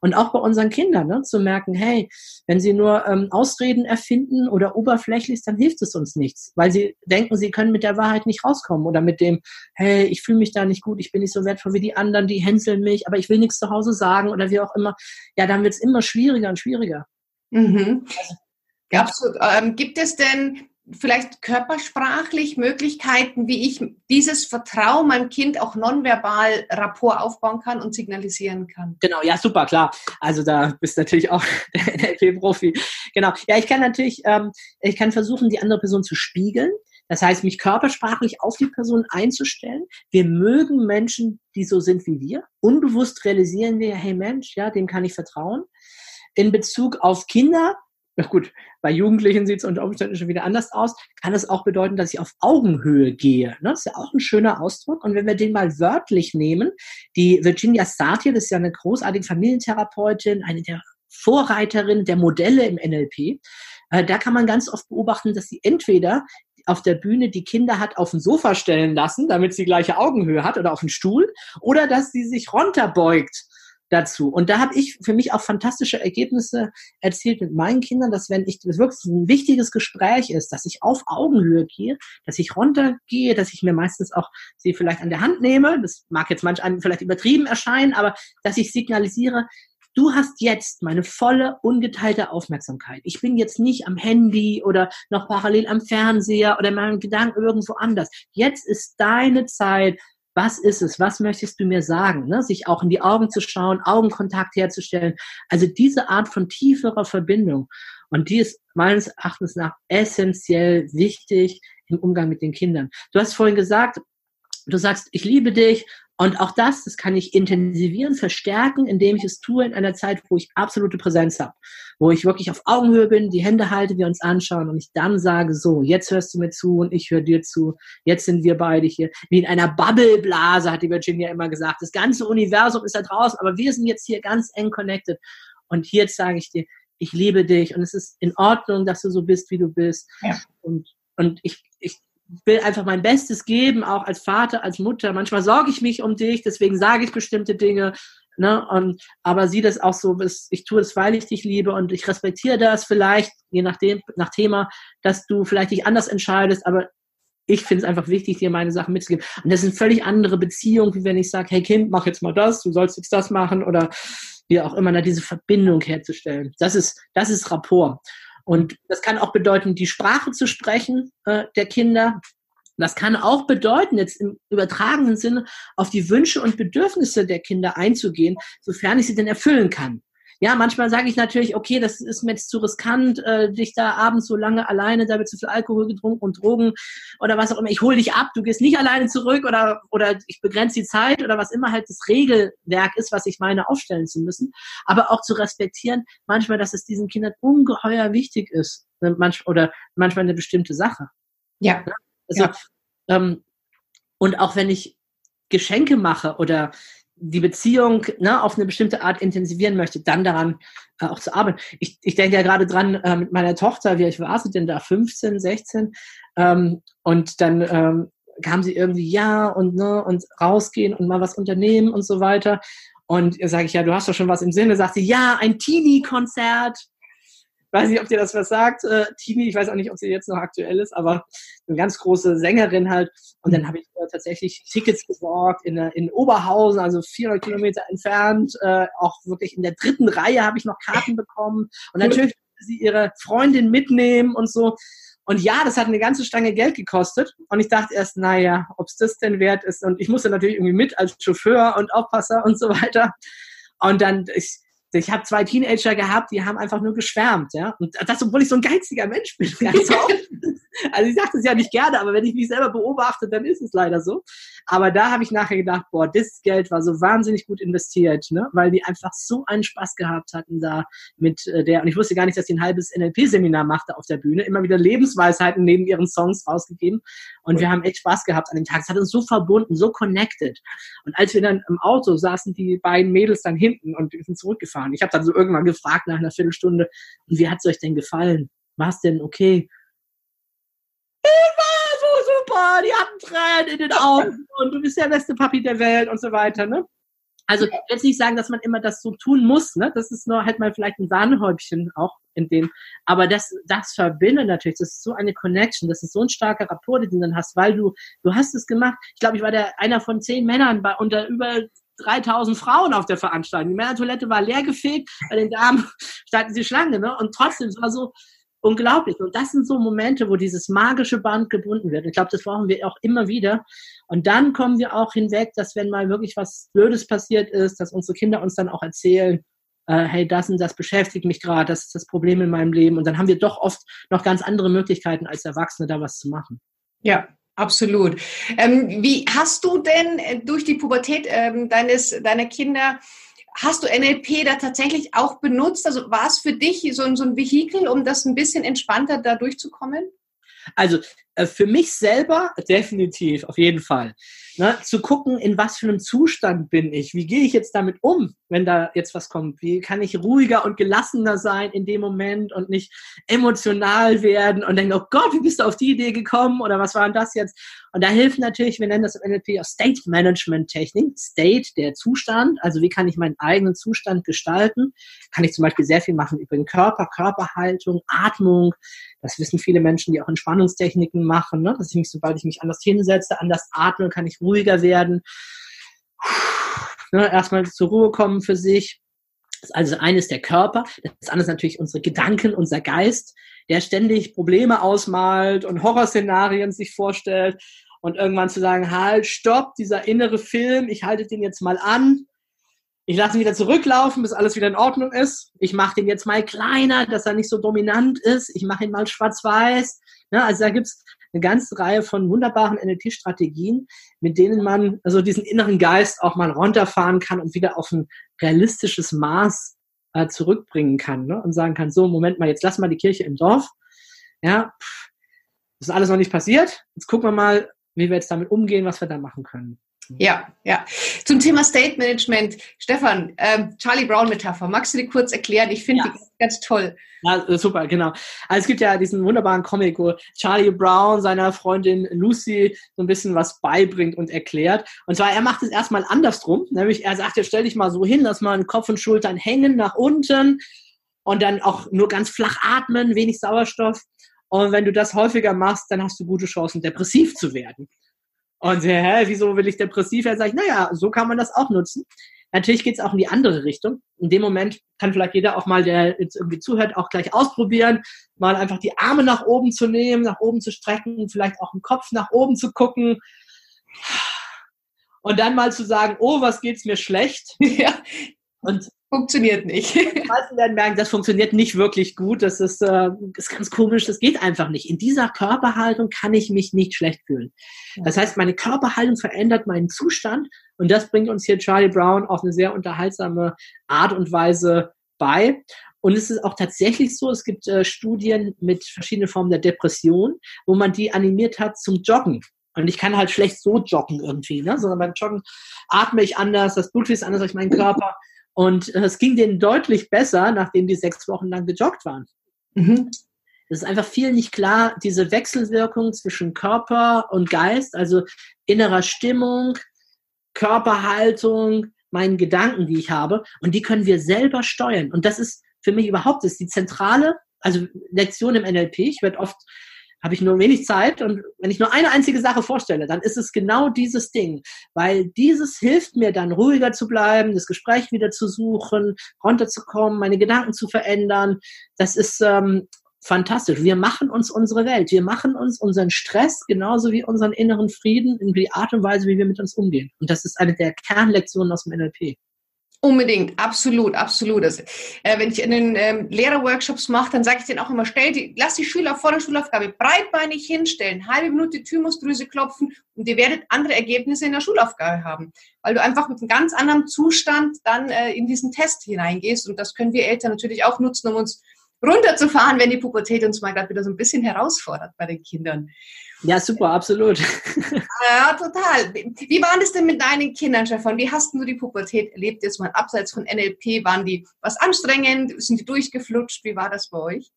Speaker 2: Und auch bei unseren Kindern, ne, zu merken, hey, wenn sie nur ähm, Ausreden erfinden oder oberflächlich, dann hilft es uns nichts, weil sie denken, sie können mit der Wahrheit nicht rauskommen oder mit dem, hey, ich fühle mich da nicht gut, ich bin nicht so wertvoll wie die anderen, die hänseln mich, aber ich will nichts zu Hause sagen oder wie auch immer. Ja, dann wird es immer schwieriger und schwieriger.
Speaker 1: Mhm. Also, Absolut. Ähm, gibt es denn vielleicht körpersprachlich Möglichkeiten, wie ich dieses Vertrauen meinem Kind auch nonverbal Rapport aufbauen kann und signalisieren kann.
Speaker 2: Genau, ja, super, klar. Also da bist du natürlich auch der NLP-Profi. Genau. Ja, ich kann natürlich, ähm, ich kann versuchen, die andere Person zu spiegeln. Das heißt, mich körpersprachlich auf die Person einzustellen. Wir mögen Menschen, die so sind wie wir. Unbewusst realisieren wir, hey Mensch, ja, dem kann ich vertrauen. In Bezug auf Kinder na gut, bei Jugendlichen sieht es unter Umständen schon wieder anders aus, kann es auch bedeuten, dass ich auf Augenhöhe gehe. Ne? Das ist ja auch ein schöner Ausdruck. Und wenn wir den mal wörtlich nehmen, die Virginia Satir, ist ja eine großartige Familientherapeutin, eine der Vorreiterinnen der Modelle im NLP, äh, da kann man ganz oft beobachten, dass sie entweder auf der Bühne die Kinder hat auf dem Sofa stellen lassen, damit sie gleiche Augenhöhe hat oder auf den Stuhl, oder dass sie sich runterbeugt dazu. Und da habe ich für mich auch fantastische Ergebnisse erzielt mit meinen Kindern, dass wenn ich das wirklich ein wichtiges Gespräch ist, dass ich auf Augenhöhe gehe, dass ich runtergehe, dass ich mir meistens auch sie vielleicht an der Hand nehme. Das mag jetzt manch einem vielleicht übertrieben erscheinen, aber dass ich signalisiere, du hast jetzt meine volle, ungeteilte Aufmerksamkeit. Ich bin jetzt nicht am Handy oder noch parallel am Fernseher oder meinem Gedanken irgendwo anders. Jetzt ist deine Zeit, was ist es, was möchtest du mir sagen, ne? sich auch in die Augen zu schauen, Augenkontakt herzustellen. Also diese Art von tieferer Verbindung. Und die ist meines Erachtens nach essentiell wichtig im Umgang mit den Kindern. Du hast vorhin gesagt, du sagst, ich liebe dich und auch das, das kann ich intensivieren, verstärken, indem ich es tue in einer Zeit, wo ich absolute Präsenz habe, wo ich wirklich auf Augenhöhe bin, die Hände halte, wir uns anschauen und ich dann sage, so, jetzt hörst du mir zu und ich höre dir zu, jetzt sind wir beide hier. Wie in einer Bubbleblase, hat die Virginia immer gesagt. Das ganze Universum ist da draußen, aber wir sind jetzt hier ganz eng connected. Und jetzt sage ich dir, ich liebe dich und es ist in Ordnung, dass du so bist, wie du bist. Ja. Und, und ich will einfach mein Bestes geben, auch als Vater, als Mutter. Manchmal sorge ich mich um dich, deswegen sage ich bestimmte Dinge. Ne? Und, aber sieh das auch so, ich tue es, weil ich dich liebe und ich respektiere das vielleicht, je nachdem, nach Thema, dass du vielleicht dich anders entscheidest, aber ich finde es einfach wichtig, dir meine Sachen mitzugeben. Und das sind völlig andere Beziehungen, wie wenn ich sage, hey Kind, mach jetzt mal das, du sollst jetzt das machen oder wie auch immer, da diese Verbindung herzustellen. Das ist, das ist Rapport. Und das kann auch bedeuten, die Sprache zu sprechen äh, der Kinder. Das kann auch bedeuten, jetzt im übertragenen Sinne, auf die Wünsche und Bedürfnisse der Kinder einzugehen, sofern ich sie denn erfüllen kann. Ja, manchmal sage ich natürlich, okay, das ist mir jetzt zu riskant, äh, dich da abends so lange alleine, da wird zu viel Alkohol getrunken und Drogen oder was auch immer. Ich hole dich ab, du gehst nicht alleine zurück oder, oder ich begrenze die Zeit oder was immer halt das Regelwerk ist, was ich meine, aufstellen zu müssen. Aber auch zu respektieren, manchmal, dass es diesen Kindern ungeheuer wichtig ist. Ne, manch, oder manchmal eine bestimmte Sache.
Speaker 1: Ja.
Speaker 2: Also, ja. Ähm, und auch wenn ich Geschenke mache oder die Beziehung ne, auf eine bestimmte Art intensivieren möchte, dann daran äh, auch zu arbeiten. Ich, ich denke ja gerade dran äh, mit meiner Tochter, wie ich war sie denn da, 15, 16, ähm, und dann ähm, kam sie irgendwie, ja, und, ne, und rausgehen und mal was unternehmen und so weiter. Und sage ich, ja, du hast doch schon was im Sinne, sagt sie, ja, ein Teenie-Konzert weiß nicht, ob dir das was sagt, äh, Tini, ich weiß auch nicht, ob sie jetzt noch aktuell ist, aber eine ganz große Sängerin halt. Und dann habe ich äh, tatsächlich Tickets besorgt in, in Oberhausen, also 400 Kilometer entfernt. Äh, auch wirklich in der dritten Reihe habe ich noch Karten bekommen. Und natürlich sie ihre Freundin mitnehmen und so. Und ja, das hat eine ganze Stange Geld gekostet. Und ich dachte erst, naja, ob es das denn wert ist. Und ich musste natürlich irgendwie mit als Chauffeur und Aufpasser und so weiter. Und dann, ich, ich habe zwei Teenager gehabt, die haben einfach nur geschwärmt, ja. Und das, obwohl ich so ein geiziger Mensch bin. Ganz also ich sage das ja nicht gerne, aber wenn ich mich selber beobachte, dann ist es leider so. Aber da habe ich nachher gedacht, boah, das Geld war so wahnsinnig gut investiert, ne? weil die einfach so einen Spaß gehabt hatten da mit äh, der, und ich wusste gar nicht, dass die ein halbes NLP-Seminar machte auf der Bühne, immer wieder Lebensweisheiten neben ihren Songs rausgegeben. Und wir haben echt Spaß gehabt an dem Tag. Es hat uns so verbunden, so connected. Und als wir dann im Auto saßen, die beiden Mädels dann hinten und wir sind zurückgefahren. Ich habe dann so irgendwann gefragt nach einer Viertelstunde, und wie hat es euch denn gefallen? War es denn okay? war so super, die hatten Tränen in den Augen und du bist der beste Papi der Welt und so weiter, ne? Also jetzt nicht sagen, dass man immer das so tun muss, ne? Das ist nur halt mal vielleicht ein Sahnehäubchen auch in dem. Aber das, das verbindet natürlich, das ist so eine Connection, das ist so ein starker Rapport, den du dann hast, weil du, du hast es gemacht. Ich glaube, ich war der einer von zehn Männern bei unter über 3000 Frauen auf der Veranstaltung. Die Männertoilette war leer gefegt, bei den Damen standen sie Schlange, ne? Und trotzdem, es war so unglaublich. Und das sind so Momente, wo dieses magische Band gebunden wird. Ich glaube, das brauchen wir auch immer wieder. Und dann kommen wir auch hinweg, dass wenn mal wirklich was Blödes passiert ist, dass unsere Kinder uns dann auch erzählen, äh, hey, das und das beschäftigt mich gerade, das ist das Problem in meinem Leben. Und dann haben wir doch oft noch ganz andere Möglichkeiten als Erwachsene, da was zu machen.
Speaker 1: Ja, Absolut. Ähm, wie hast du denn äh, durch die Pubertät ähm, deines, deiner Kinder, hast du NLP da tatsächlich auch benutzt? Also war es für dich so, so ein Vehikel, um das ein bisschen entspannter da durchzukommen?
Speaker 2: Also für mich selber definitiv, auf jeden Fall. Ne, zu gucken, in was für einem Zustand bin ich, wie gehe ich jetzt damit um, wenn da jetzt was kommt, wie kann ich ruhiger und gelassener sein in dem Moment und nicht emotional werden und denken, oh Gott, wie bist du auf die Idee gekommen oder was war denn das jetzt? Und da hilft natürlich, wir nennen das im NLP auch State Management Technik, State, der Zustand, also wie kann ich meinen eigenen Zustand gestalten, kann ich zum Beispiel sehr viel machen über den Körper, Körperhaltung, Atmung, das wissen viele Menschen, die auch Entspannungstechniken machen, ne? dass ich mich, sobald ich mich anders hinsetze, anders atme, kann ich ruhiger werden. Ne? Erstmal zur Ruhe kommen für sich. Das ist also eines der Körper. Das andere ist natürlich unsere Gedanken, unser Geist, der ständig Probleme ausmalt und Horrorszenarien sich vorstellt und irgendwann zu sagen, halt, stopp, dieser innere Film, ich halte den jetzt mal an ich lasse ihn wieder zurücklaufen, bis alles wieder in Ordnung ist. Ich mache den jetzt mal kleiner, dass er nicht so dominant ist. Ich mache ihn mal schwarz-weiß. Ja, ne, also da gibt's eine ganze Reihe von wunderbaren NLP-Strategien, mit denen man also diesen inneren Geist auch mal runterfahren kann und wieder auf ein realistisches Maß äh, zurückbringen kann ne? und sagen kann, so, Moment mal, jetzt lass mal die Kirche im Dorf. Ja, das ist alles noch nicht passiert. Jetzt gucken wir mal, wie wir jetzt damit umgehen, was wir da machen können.
Speaker 1: Ja, ja. Zum Thema State Management, Stefan, ähm, Charlie Brown Metapher, magst du die kurz erklären? Ich finde ja. die ganz toll.
Speaker 2: Ja, super, genau. Also es gibt ja diesen wunderbaren Comic, wo Charlie Brown seiner Freundin Lucy so ein bisschen was beibringt und erklärt. Und zwar, er macht es erstmal andersrum, nämlich er sagt, ja, stell dich mal so hin, lass mal Kopf und Schultern hängen nach unten und dann auch nur ganz flach atmen, wenig Sauerstoff. Und wenn du das häufiger machst, dann hast du gute Chancen, depressiv zu werden. Und hä, wieso will ich depressiv werden? Sag ich, naja, so kann man das auch nutzen. Natürlich geht es auch in die andere Richtung. In dem Moment kann vielleicht jeder auch mal, der jetzt irgendwie zuhört, auch gleich ausprobieren, mal einfach die Arme nach oben zu nehmen, nach oben zu strecken, vielleicht auch den Kopf nach oben zu gucken. Und dann mal zu sagen, oh, was geht's mir schlecht? Ja.
Speaker 1: Und funktioniert nicht.
Speaker 2: Die meisten werden merken, das funktioniert nicht wirklich gut. Das ist, äh, ist ganz komisch. Das geht einfach nicht. In dieser Körperhaltung kann ich mich nicht schlecht fühlen. Das heißt, meine Körperhaltung verändert meinen Zustand und das bringt uns hier Charlie Brown auf eine sehr unterhaltsame Art und Weise bei. Und es ist auch tatsächlich so, es gibt äh, Studien mit verschiedenen Formen der Depression, wo man die animiert hat zum Joggen. Und ich kann halt schlecht so joggen irgendwie, ne? sondern beim Joggen atme ich anders, das Blut fließt anders durch meinen Körper. Und äh, es ging denen deutlich besser, nachdem die sechs Wochen lang gejoggt waren. Mhm. Es ist einfach viel nicht klar, diese Wechselwirkung zwischen Körper und Geist, also innerer Stimmung, Körperhaltung, meinen Gedanken, die ich habe. Und die können wir selber steuern. Und das ist für mich überhaupt ist die zentrale, also Lektion im NLP. Ich werde oft habe ich nur wenig Zeit und wenn ich nur eine einzige Sache vorstelle, dann ist es genau dieses Ding, weil dieses hilft mir dann ruhiger zu bleiben, das Gespräch wieder zu suchen, runterzukommen, meine Gedanken zu verändern. Das ist ähm, fantastisch. Wir machen uns unsere Welt, wir machen uns unseren Stress genauso wie unseren inneren Frieden in die Art und Weise, wie wir mit uns umgehen. Und das ist eine der Kernlektionen aus dem NLP.
Speaker 1: Unbedingt, absolut, absolut. Das, äh, wenn ich in den ähm, Lehrerworkshops mache, dann sage ich denen auch immer, stell die, lass die Schüler vor der Schulaufgabe breitbeinig hinstellen, halbe Minute Thymusdrüse klopfen und ihr werdet andere Ergebnisse in der Schulaufgabe haben, weil du einfach mit einem ganz anderen Zustand dann äh, in diesen Test hineingehst und das können wir Eltern natürlich auch nutzen, um uns runterzufahren, wenn die Pubertät uns mal gerade wieder so ein bisschen herausfordert bei den Kindern.
Speaker 2: Ja, super, absolut.
Speaker 1: Ja, total. Wie war das denn mit deinen Kindern, Stefan? Wie hast du die Pubertät erlebt? Jetzt mal abseits von NLP, waren die was anstrengend? Sind die durchgeflutscht? Wie war das bei euch?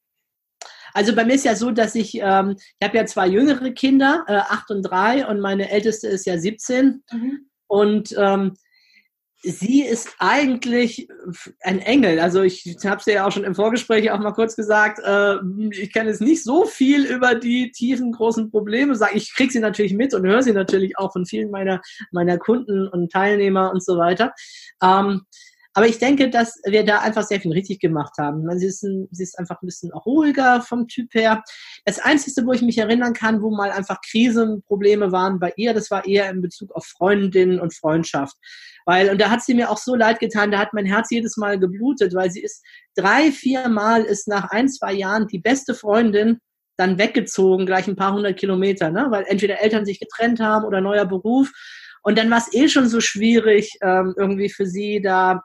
Speaker 2: Also bei mir ist ja so, dass ich, ähm, ich habe ja zwei jüngere Kinder, äh, acht und drei, und meine älteste ist ja 17. Mhm. Und ähm, sie ist eigentlich ein Engel. Also ich habe es ja auch schon im Vorgespräch auch mal kurz gesagt, äh, ich kenne es nicht so viel über die tiefen, großen Probleme. Ich kriege sie natürlich mit und höre sie natürlich auch von vielen meiner, meiner Kunden und Teilnehmer und so weiter. Ähm, aber ich denke, dass wir da einfach sehr viel richtig gemacht haben. Sie, ist ein, sie ist einfach ein bisschen ruhiger vom Typ her. Das Einzige, wo ich mich erinnern kann, wo mal einfach Krisenprobleme waren bei ihr, das war eher in Bezug auf Freundinnen und Freundschaft. Weil, und da hat sie mir auch so leid getan, da hat mein Herz jedes Mal geblutet, weil sie ist drei, vier Mal ist nach ein, zwei Jahren die beste Freundin dann weggezogen, gleich ein paar hundert Kilometer, ne? weil entweder Eltern sich getrennt haben oder neuer Beruf. Und dann war es eh schon so schwierig, ähm, irgendwie für sie da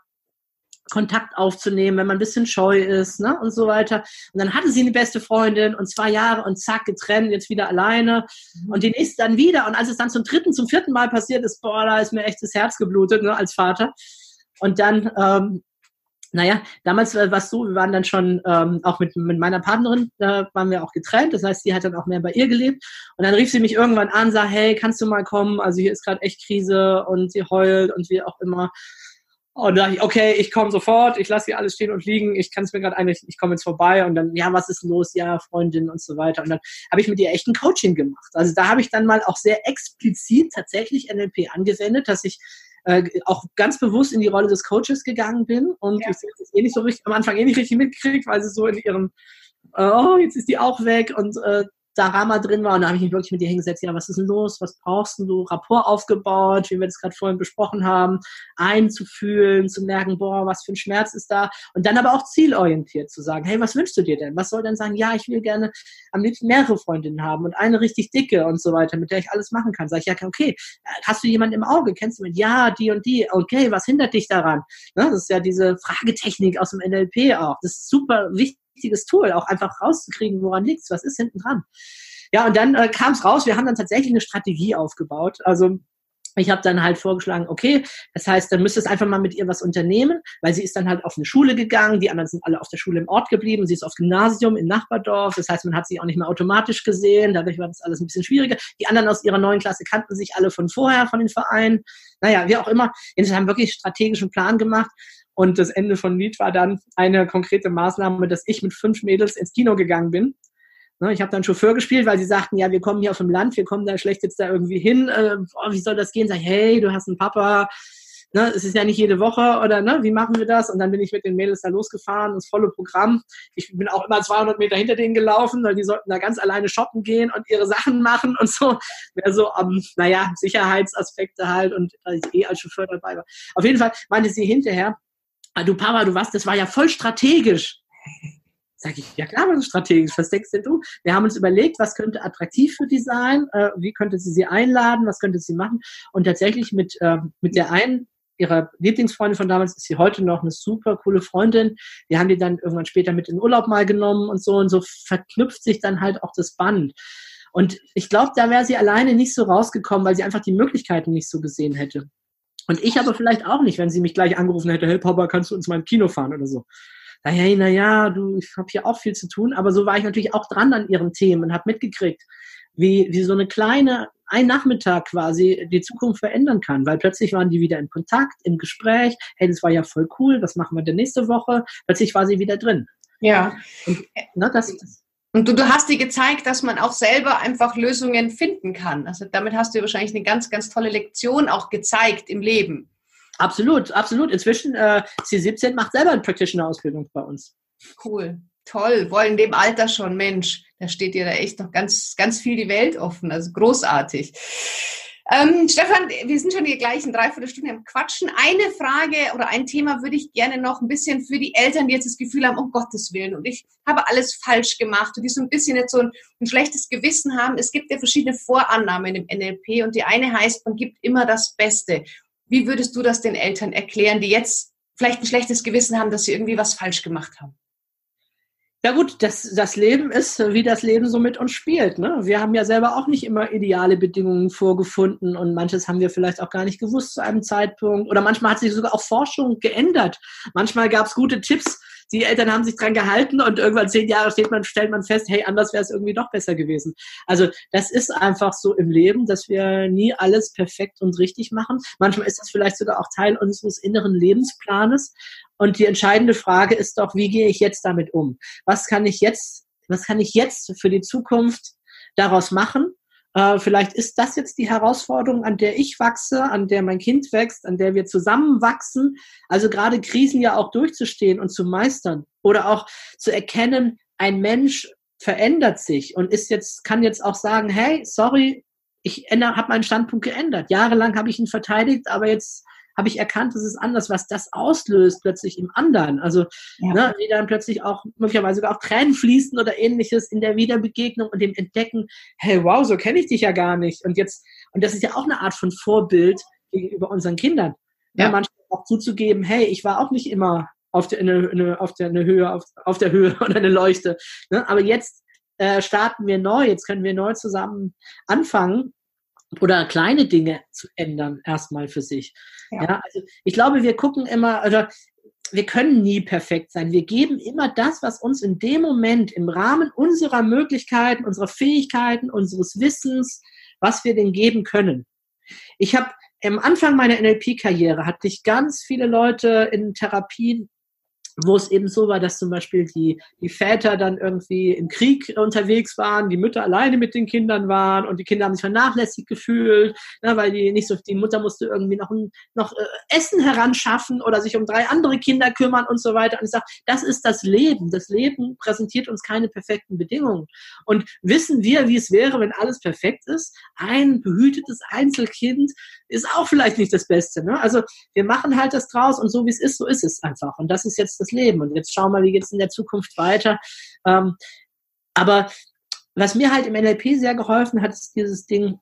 Speaker 2: Kontakt aufzunehmen, wenn man ein bisschen scheu ist ne, und so weiter. Und dann hatte sie eine beste Freundin und zwei Jahre und zack, getrennt, jetzt wieder alleine. Mhm. Und die nächste dann wieder. Und als es dann zum dritten, zum vierten Mal passiert ist, boah, da ist mir echt das Herz geblutet ne, als Vater. Und dann, ähm, naja, damals war es so, wir waren dann schon ähm, auch mit, mit meiner Partnerin, da waren wir auch getrennt. Das heißt, sie hat dann auch mehr bei ihr gelebt. Und dann rief sie mich irgendwann an, sah, hey, kannst du mal kommen? Also hier ist gerade echt Krise und sie heult und wie auch immer. Und da dachte ich, okay, ich komme sofort, ich lasse hier alles stehen und liegen, ich kann es mir gerade einrichten, ich komme jetzt vorbei und dann, ja, was ist los? Ja, Freundin und so weiter. Und dann habe ich mit ihr echt ein Coaching gemacht. Also da habe ich dann mal auch sehr explizit tatsächlich NLP angewendet, dass ich äh, auch ganz bewusst in die Rolle des Coaches gegangen bin und ja. ich das eh nicht so richtig, am Anfang eh nicht richtig mitkriegt, weil sie so in ihrem, äh, oh, jetzt ist die auch weg und äh, Drama drin war. Und da habe ich mich wirklich mit ihr hingesetzt, ja, was ist denn los? Was brauchst du? Rapport aufgebaut, wie wir das gerade vorhin besprochen haben, einzufühlen, zu merken, boah, was für ein Schmerz ist da. Und dann aber auch zielorientiert zu sagen, hey, was wünschst du dir denn? Was soll denn sagen, ja, ich will gerne am liebsten mehrere Freundinnen haben und eine richtig dicke und so weiter, mit der ich alles machen kann. Sag ich, ja, okay, hast du jemanden im Auge? Kennst du mit? Ja, die und die. Okay, was hindert dich daran? Ne? Das ist ja diese Fragetechnik aus dem NLP auch. Das ist super wichtig wichtiges Tool, auch einfach rauszukriegen, woran liegt's, was ist hinten dran. Ja, und dann äh, kam es raus, wir haben dann tatsächlich eine Strategie aufgebaut. Also ich habe dann halt vorgeschlagen, okay, das heißt, dann müsstest einfach mal mit ihr was unternehmen, weil sie ist dann halt auf eine Schule gegangen, die anderen sind alle auf der Schule im Ort geblieben, sie ist aufs Gymnasium im Nachbardorf, das heißt, man hat sie auch nicht mehr automatisch gesehen, dadurch war das alles ein bisschen schwieriger. Die anderen aus ihrer neuen Klasse kannten sich alle von vorher, von den Vereinen. Naja, wie auch immer, wir haben wirklich strategischen Plan gemacht und das Ende von Lied war dann eine konkrete Maßnahme, dass ich mit fünf Mädels ins Kino gegangen bin. Ne, ich habe dann Chauffeur gespielt, weil sie sagten, ja, wir kommen hier auf dem Land, wir kommen da schlecht jetzt da irgendwie hin. Äh, oh, wie soll das gehen? Sag ich, hey, du hast einen Papa. Ne, es ist ja nicht jede Woche oder ne, wie machen wir das? Und dann bin ich mit den Mädels da losgefahren, das volle Programm. Ich bin auch immer 200 Meter hinter denen gelaufen, weil die sollten da ganz alleine shoppen gehen und ihre Sachen machen und so. Mehr so, um, naja, Sicherheitsaspekte halt und weil ich eh als Chauffeur dabei war. Auf jeden Fall meinte sie hinterher, ah, du Papa, du warst, das war ja voll strategisch. Sag ich, ja klar, was ist strategisch. Was denkst denn du? Wir haben uns überlegt, was könnte attraktiv für die sein, äh, wie könnte sie sie einladen, was könnte sie machen. Und tatsächlich mit, äh, mit der einen ihrer Lieblingsfreundin von damals ist sie heute noch eine super coole Freundin. Wir haben die dann irgendwann später mit in den Urlaub mal genommen und so und so verknüpft sich dann halt auch das Band. Und ich glaube, da wäre sie alleine nicht so rausgekommen, weil sie einfach die Möglichkeiten nicht so gesehen hätte. Und ich aber vielleicht auch nicht, wenn sie mich gleich angerufen hätte, hey Papa, kannst du uns mal im Kino fahren oder so. Na hey, na ja, du, ich habe hier auch viel zu tun, aber so war ich natürlich auch dran an ihren Themen und habe mitgekriegt, wie, wie so eine kleine, ein Nachmittag quasi die Zukunft verändern kann, weil plötzlich waren die wieder in Kontakt, im Gespräch, hey, das war ja voll cool, was machen wir denn nächste Woche? Plötzlich war sie wieder drin.
Speaker 1: Ja. Und, ne, das, das und du, du hast dir gezeigt, dass man auch selber einfach Lösungen finden kann. Also damit hast du wahrscheinlich eine ganz, ganz tolle Lektion auch gezeigt im Leben.
Speaker 2: Absolut, absolut. Inzwischen, äh, C17 macht selber eine Practitioner-Ausbildung bei uns.
Speaker 1: Cool, toll. Wohl in dem Alter schon, Mensch, da steht dir da echt noch ganz, ganz viel die Welt offen. Also großartig. Ähm, Stefan, wir sind schon die gleichen Dreiviertelstunde am Quatschen. Eine Frage oder ein Thema würde ich gerne noch ein bisschen für die Eltern, die jetzt das Gefühl haben, um Gottes Willen, und ich habe alles falsch gemacht und die so ein bisschen jetzt so ein, ein schlechtes Gewissen haben. Es gibt ja verschiedene Vorannahmen im NLP und die eine heißt, man gibt immer das Beste. Wie würdest du das den Eltern erklären, die jetzt vielleicht ein schlechtes Gewissen haben, dass sie irgendwie was falsch gemacht haben?
Speaker 2: Ja gut, das, das Leben ist, wie das Leben so mit uns spielt. Ne? Wir haben ja selber auch nicht immer ideale Bedingungen vorgefunden und manches haben wir vielleicht auch gar nicht gewusst zu einem Zeitpunkt. Oder manchmal hat sich sogar auch Forschung geändert. Manchmal gab es gute Tipps die Eltern haben sich dran gehalten und irgendwann zehn Jahre steht man, stellt man fest, hey, anders wäre es irgendwie doch besser gewesen. Also das ist einfach so im Leben, dass wir nie alles perfekt und richtig machen. Manchmal ist das vielleicht sogar auch Teil unseres inneren Lebensplanes. Und die entscheidende Frage ist doch, wie gehe ich jetzt damit um? Was kann ich jetzt, was kann ich jetzt für die Zukunft daraus machen? Äh, vielleicht ist das jetzt die Herausforderung, an der ich wachse, an der mein Kind wächst, an der wir zusammen wachsen. Also gerade Krisen ja auch durchzustehen und zu meistern oder auch zu erkennen, ein Mensch verändert sich und ist jetzt, kann jetzt auch sagen, hey, sorry, ich habe meinen Standpunkt geändert. Jahrelang habe ich ihn verteidigt, aber jetzt habe ich erkannt, das ist anders, was das auslöst plötzlich im anderen. Also ja. ne, wie dann plötzlich auch möglicherweise sogar auch Tränen fließen oder ähnliches in der Wiederbegegnung und dem Entdecken, hey, wow, so kenne ich dich ja gar nicht. Und jetzt, und das ist ja auch eine Art von Vorbild gegenüber unseren Kindern. Ja. ja manchmal auch zuzugeben, hey, ich war auch nicht immer auf der, eine, eine, auf der eine Höhe, auf, auf der Höhe oder eine Leuchte. Ne? Aber jetzt äh, starten wir neu, jetzt können wir neu zusammen anfangen oder kleine Dinge zu ändern, erstmal für sich. Ja. ja. also ich glaube, wir gucken immer, oder wir können nie perfekt sein. Wir geben immer das, was uns in dem Moment im Rahmen unserer Möglichkeiten, unserer Fähigkeiten, unseres Wissens, was wir denn geben können. Ich habe am Anfang meiner NLP-Karriere hatte ich ganz viele Leute in Therapien, wo es eben so war, dass zum Beispiel die, die Väter dann irgendwie im Krieg unterwegs waren, die Mütter alleine mit den Kindern waren und die Kinder haben sich vernachlässigt gefühlt, ne, weil die nicht so, die Mutter musste irgendwie noch, noch äh, Essen heranschaffen oder sich um drei andere Kinder kümmern und so weiter. Und ich sage, das ist das Leben. Das Leben präsentiert uns keine perfekten Bedingungen. Und wissen wir, wie es wäre, wenn alles perfekt ist? Ein behütetes Einzelkind ist auch vielleicht nicht das Beste. Ne? Also wir machen halt das draus und so wie es ist, so ist es einfach. Und das ist jetzt das Leben. Und jetzt schauen wir wie geht es in der Zukunft weiter. Ähm, aber was mir halt im NLP sehr geholfen hat, ist dieses Ding,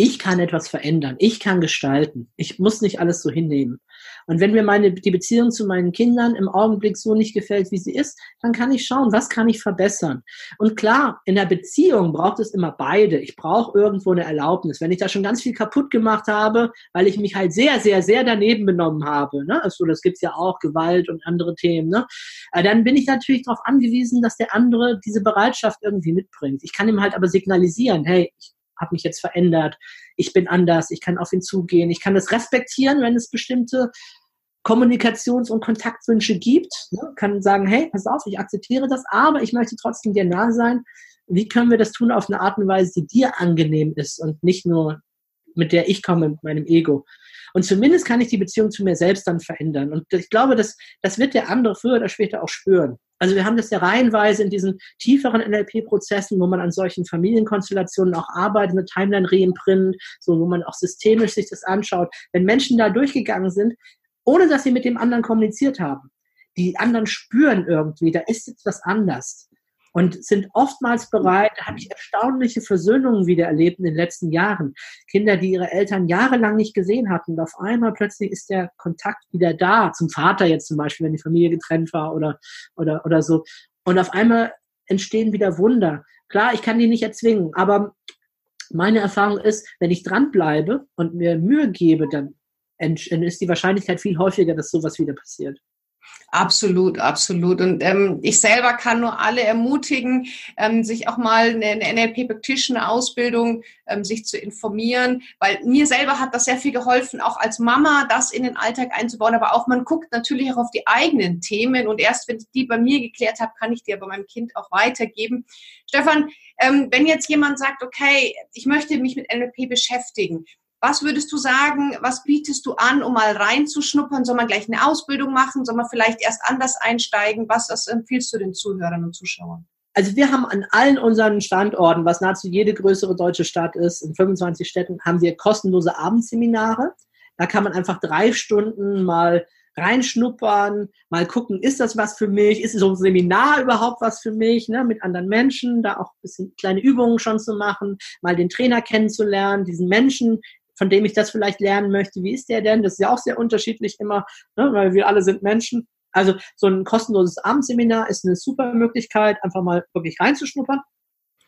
Speaker 2: ich kann etwas verändern, ich kann gestalten, ich muss nicht alles so hinnehmen. Und wenn mir meine, die Beziehung zu meinen Kindern im Augenblick so nicht gefällt, wie sie ist, dann kann ich schauen, was kann ich verbessern. Und klar, in der Beziehung braucht es immer beide. Ich brauche irgendwo eine Erlaubnis. Wenn ich da schon ganz viel kaputt gemacht habe, weil ich mich halt sehr, sehr, sehr daneben benommen habe, ne? also das gibt's ja auch, Gewalt und andere Themen, ne? Äh, dann bin ich natürlich darauf angewiesen, dass der andere diese Bereitschaft irgendwie mitbringt. Ich kann ihm halt aber signalisieren, hey, ich habe mich jetzt verändert, ich bin anders, ich kann auf ihn zugehen, ich kann das respektieren, wenn es bestimmte Kommunikations- und Kontaktwünsche gibt, ne? kann sagen, hey, pass auf, ich akzeptiere das, aber ich möchte trotzdem dir nah sein. Wie können wir das tun auf eine Art und Weise, die dir angenehm ist und nicht nur mit der ich komme, mit meinem Ego. Und zumindest kann ich die Beziehung zu mir selbst dann verändern. Und ich glaube, das, das wird der andere früher oder später auch spüren. Also wir haben das ja reihenweise in diesen tieferen NLP-Prozessen, wo man an solchen Familienkonstellationen auch arbeitet, eine Timeline reimprint, so wo man auch systemisch sich das anschaut. Wenn Menschen da durchgegangen sind, ohne dass sie mit dem anderen kommuniziert haben, die anderen spüren irgendwie, da ist jetzt was anders und sind oftmals bereit, habe ich erstaunliche Versöhnungen wieder erlebt in den letzten Jahren. Kinder, die ihre Eltern jahrelang nicht gesehen hatten, und auf einmal plötzlich ist der Kontakt wieder da, zum Vater jetzt zum Beispiel, wenn die Familie getrennt war oder, oder, oder so. Und auf einmal entstehen wieder Wunder. Klar, ich kann die nicht erzwingen, aber meine Erfahrung ist, wenn ich dranbleibe und mir Mühe gebe, dann ist die Wahrscheinlichkeit viel häufiger, dass sowas wieder passiert.
Speaker 3: Absolut, absolut. Und ähm, ich selber kann nur alle ermutigen, ähm, sich auch mal eine, eine NLP-Practitioner-Ausbildung ähm, sich zu informieren, weil mir selber hat das sehr viel geholfen, auch als Mama das in den Alltag einzubauen. Aber auch man guckt natürlich auch auf die eigenen Themen und erst wenn ich die bei mir geklärt habe, kann ich die bei meinem Kind auch weitergeben. Stefan, ähm, wenn jetzt jemand sagt, okay, ich möchte mich mit NLP beschäftigen, was würdest du sagen, was bietest du an, um mal reinzuschnuppern? Soll man gleich eine Ausbildung machen? Soll man vielleicht erst anders einsteigen? Was, was empfiehlst du den Zuhörern und Zuschauern?
Speaker 2: Also wir haben an allen unseren Standorten, was nahezu jede größere deutsche Stadt ist, in 25 Städten, haben wir kostenlose Abendseminare. Da kann man einfach drei Stunden mal reinschnuppern, mal gucken, ist das was für mich? Ist so ein Seminar überhaupt was für mich? Ne? Mit anderen Menschen, da auch ein bisschen kleine Übungen schon zu machen, mal den Trainer kennenzulernen, diesen Menschen von dem ich das vielleicht lernen möchte. Wie ist der denn? Das ist ja auch sehr unterschiedlich immer, ne, weil wir alle sind Menschen. Also so ein kostenloses Abendseminar ist eine super Möglichkeit, einfach mal wirklich reinzuschnuppern.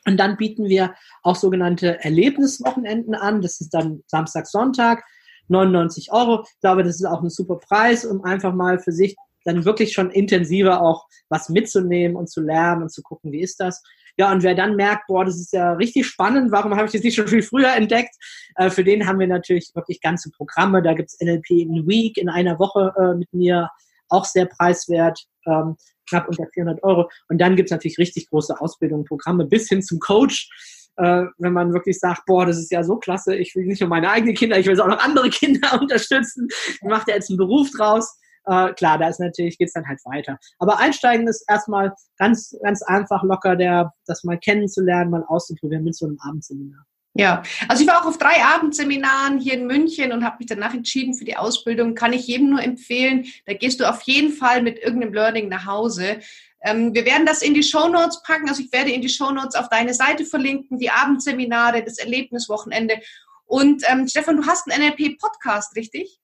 Speaker 2: Und dann bieten wir auch sogenannte Erlebniswochenenden an. Das ist dann Samstag, Sonntag, 99 Euro. Ich glaube, das ist auch ein super Preis, um einfach mal für sich dann wirklich schon intensiver auch was mitzunehmen und zu lernen und zu gucken, wie ist das. Ja, und wer dann merkt, boah, das ist ja richtig spannend, warum habe ich das nicht schon viel früher entdeckt? Äh, für den haben wir natürlich wirklich ganze Programme. Da gibt's NLP in Week in einer Woche äh, mit mir, auch sehr preiswert, ähm, knapp unter 400 Euro. Und dann gibt's natürlich richtig große Ausbildungen, Programme bis hin zum Coach. Äh, wenn man wirklich sagt, boah, das ist ja so klasse, ich will nicht nur meine eigenen Kinder, ich will auch noch andere Kinder unterstützen. Macht ja jetzt einen Beruf draus äh, klar, da ist natürlich, geht's dann halt weiter. Aber einsteigen ist erstmal ganz, ganz einfach locker, der, das mal kennenzulernen, mal auszuprobieren mit so einem Abendseminar.
Speaker 1: Ja, also ich war auch auf drei Abendseminaren hier in München und habe mich danach entschieden für die Ausbildung. Kann ich jedem nur empfehlen. Da gehst du auf jeden Fall mit irgendeinem Learning nach Hause. Ähm, wir werden das in die Show Notes packen. Also ich werde in die Show Notes auf deine Seite verlinken, die Abendseminare, das Erlebniswochenende. Und ähm, Stefan, du hast einen NLP-Podcast, richtig?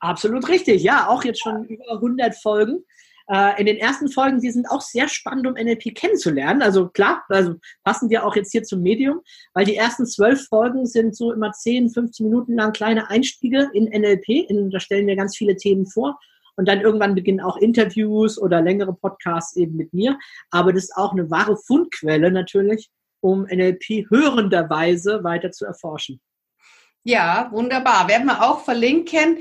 Speaker 2: Absolut richtig, ja, auch jetzt schon über 100 Folgen. Äh, in den ersten Folgen, die sind auch sehr spannend, um NLP kennenzulernen. Also klar, also passen wir auch jetzt hier zum Medium, weil die ersten zwölf Folgen sind so immer 10, 15 Minuten lang kleine Einstiege in NLP. In, da stellen wir ganz viele Themen vor. Und dann irgendwann beginnen auch Interviews oder längere Podcasts eben mit mir. Aber das ist auch eine wahre Fundquelle natürlich, um NLP hörenderweise weiter zu erforschen.
Speaker 1: Ja, wunderbar. Werden wir auch verlinken.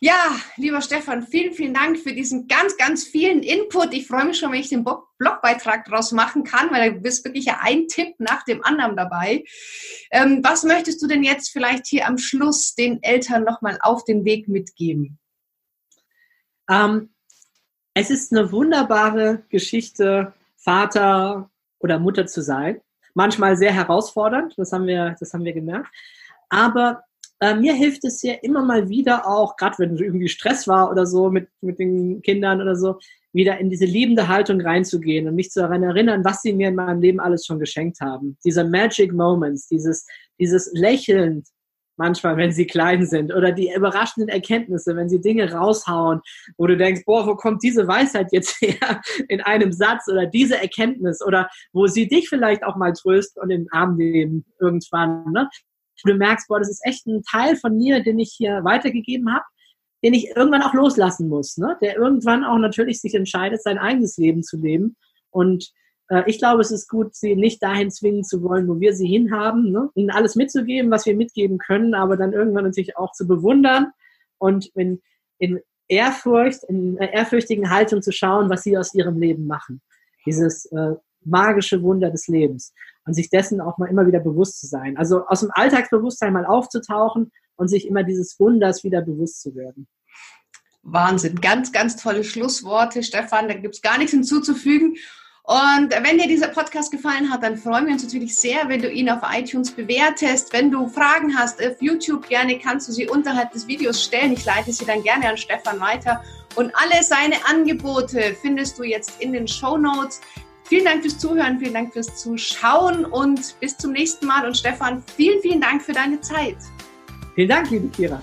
Speaker 1: Ja, lieber Stefan, vielen, vielen Dank für diesen ganz, ganz vielen Input. Ich freue mich schon, wenn ich den Blogbeitrag daraus machen kann, weil du bist wirklich ja ein Tipp nach dem anderen dabei. Ähm, was möchtest du denn jetzt vielleicht hier am Schluss den Eltern nochmal auf den Weg mitgeben?
Speaker 2: Ähm, es ist eine wunderbare Geschichte, Vater oder Mutter zu sein. Manchmal sehr herausfordernd, das haben wir, das haben wir gemerkt. Aber äh, mir hilft es ja immer mal wieder auch, gerade wenn irgendwie Stress war oder so mit, mit den Kindern oder so, wieder in diese liebende Haltung reinzugehen und mich zu daran erinnern, was sie mir in meinem Leben alles schon geschenkt haben. Diese Magic Moments, dieses, dieses Lächeln manchmal, wenn sie klein sind oder die überraschenden Erkenntnisse, wenn sie Dinge raushauen, wo du denkst, boah, wo kommt diese Weisheit jetzt her in einem Satz oder diese Erkenntnis oder wo sie dich vielleicht auch mal tröst und in den Arm nehmen irgendwann. Ne? Du merkst, boah, das ist echt ein Teil von mir, den ich hier weitergegeben habe, den ich irgendwann auch loslassen muss, ne? der irgendwann auch natürlich sich entscheidet, sein eigenes Leben zu leben. Und äh, ich glaube, es ist gut, sie nicht dahin zwingen zu wollen, wo wir sie hinhaben, ne? ihnen alles mitzugeben, was wir mitgeben können, aber dann irgendwann natürlich auch zu bewundern und in, in Ehrfurcht, in einer ehrfürchtigen Haltung zu schauen, was sie aus ihrem Leben machen. Dieses äh, magische Wunder des Lebens und sich dessen auch mal immer wieder bewusst zu sein. Also aus dem Alltagsbewusstsein mal aufzutauchen und sich immer dieses Wunders wieder bewusst zu werden.
Speaker 1: Wahnsinn, ganz, ganz tolle Schlussworte, Stefan. Da gibt es gar nichts hinzuzufügen. Und wenn dir dieser Podcast gefallen hat, dann freuen wir uns natürlich sehr, wenn du ihn auf iTunes bewertest. Wenn du Fragen hast auf YouTube, gerne kannst du sie unterhalb des Videos stellen. Ich leite sie dann gerne an Stefan weiter. Und alle seine Angebote findest du jetzt in den Show Notes. Vielen Dank fürs Zuhören, vielen Dank fürs Zuschauen und bis zum nächsten Mal. Und Stefan, vielen, vielen Dank für deine Zeit.
Speaker 2: Vielen Dank, liebe Kira.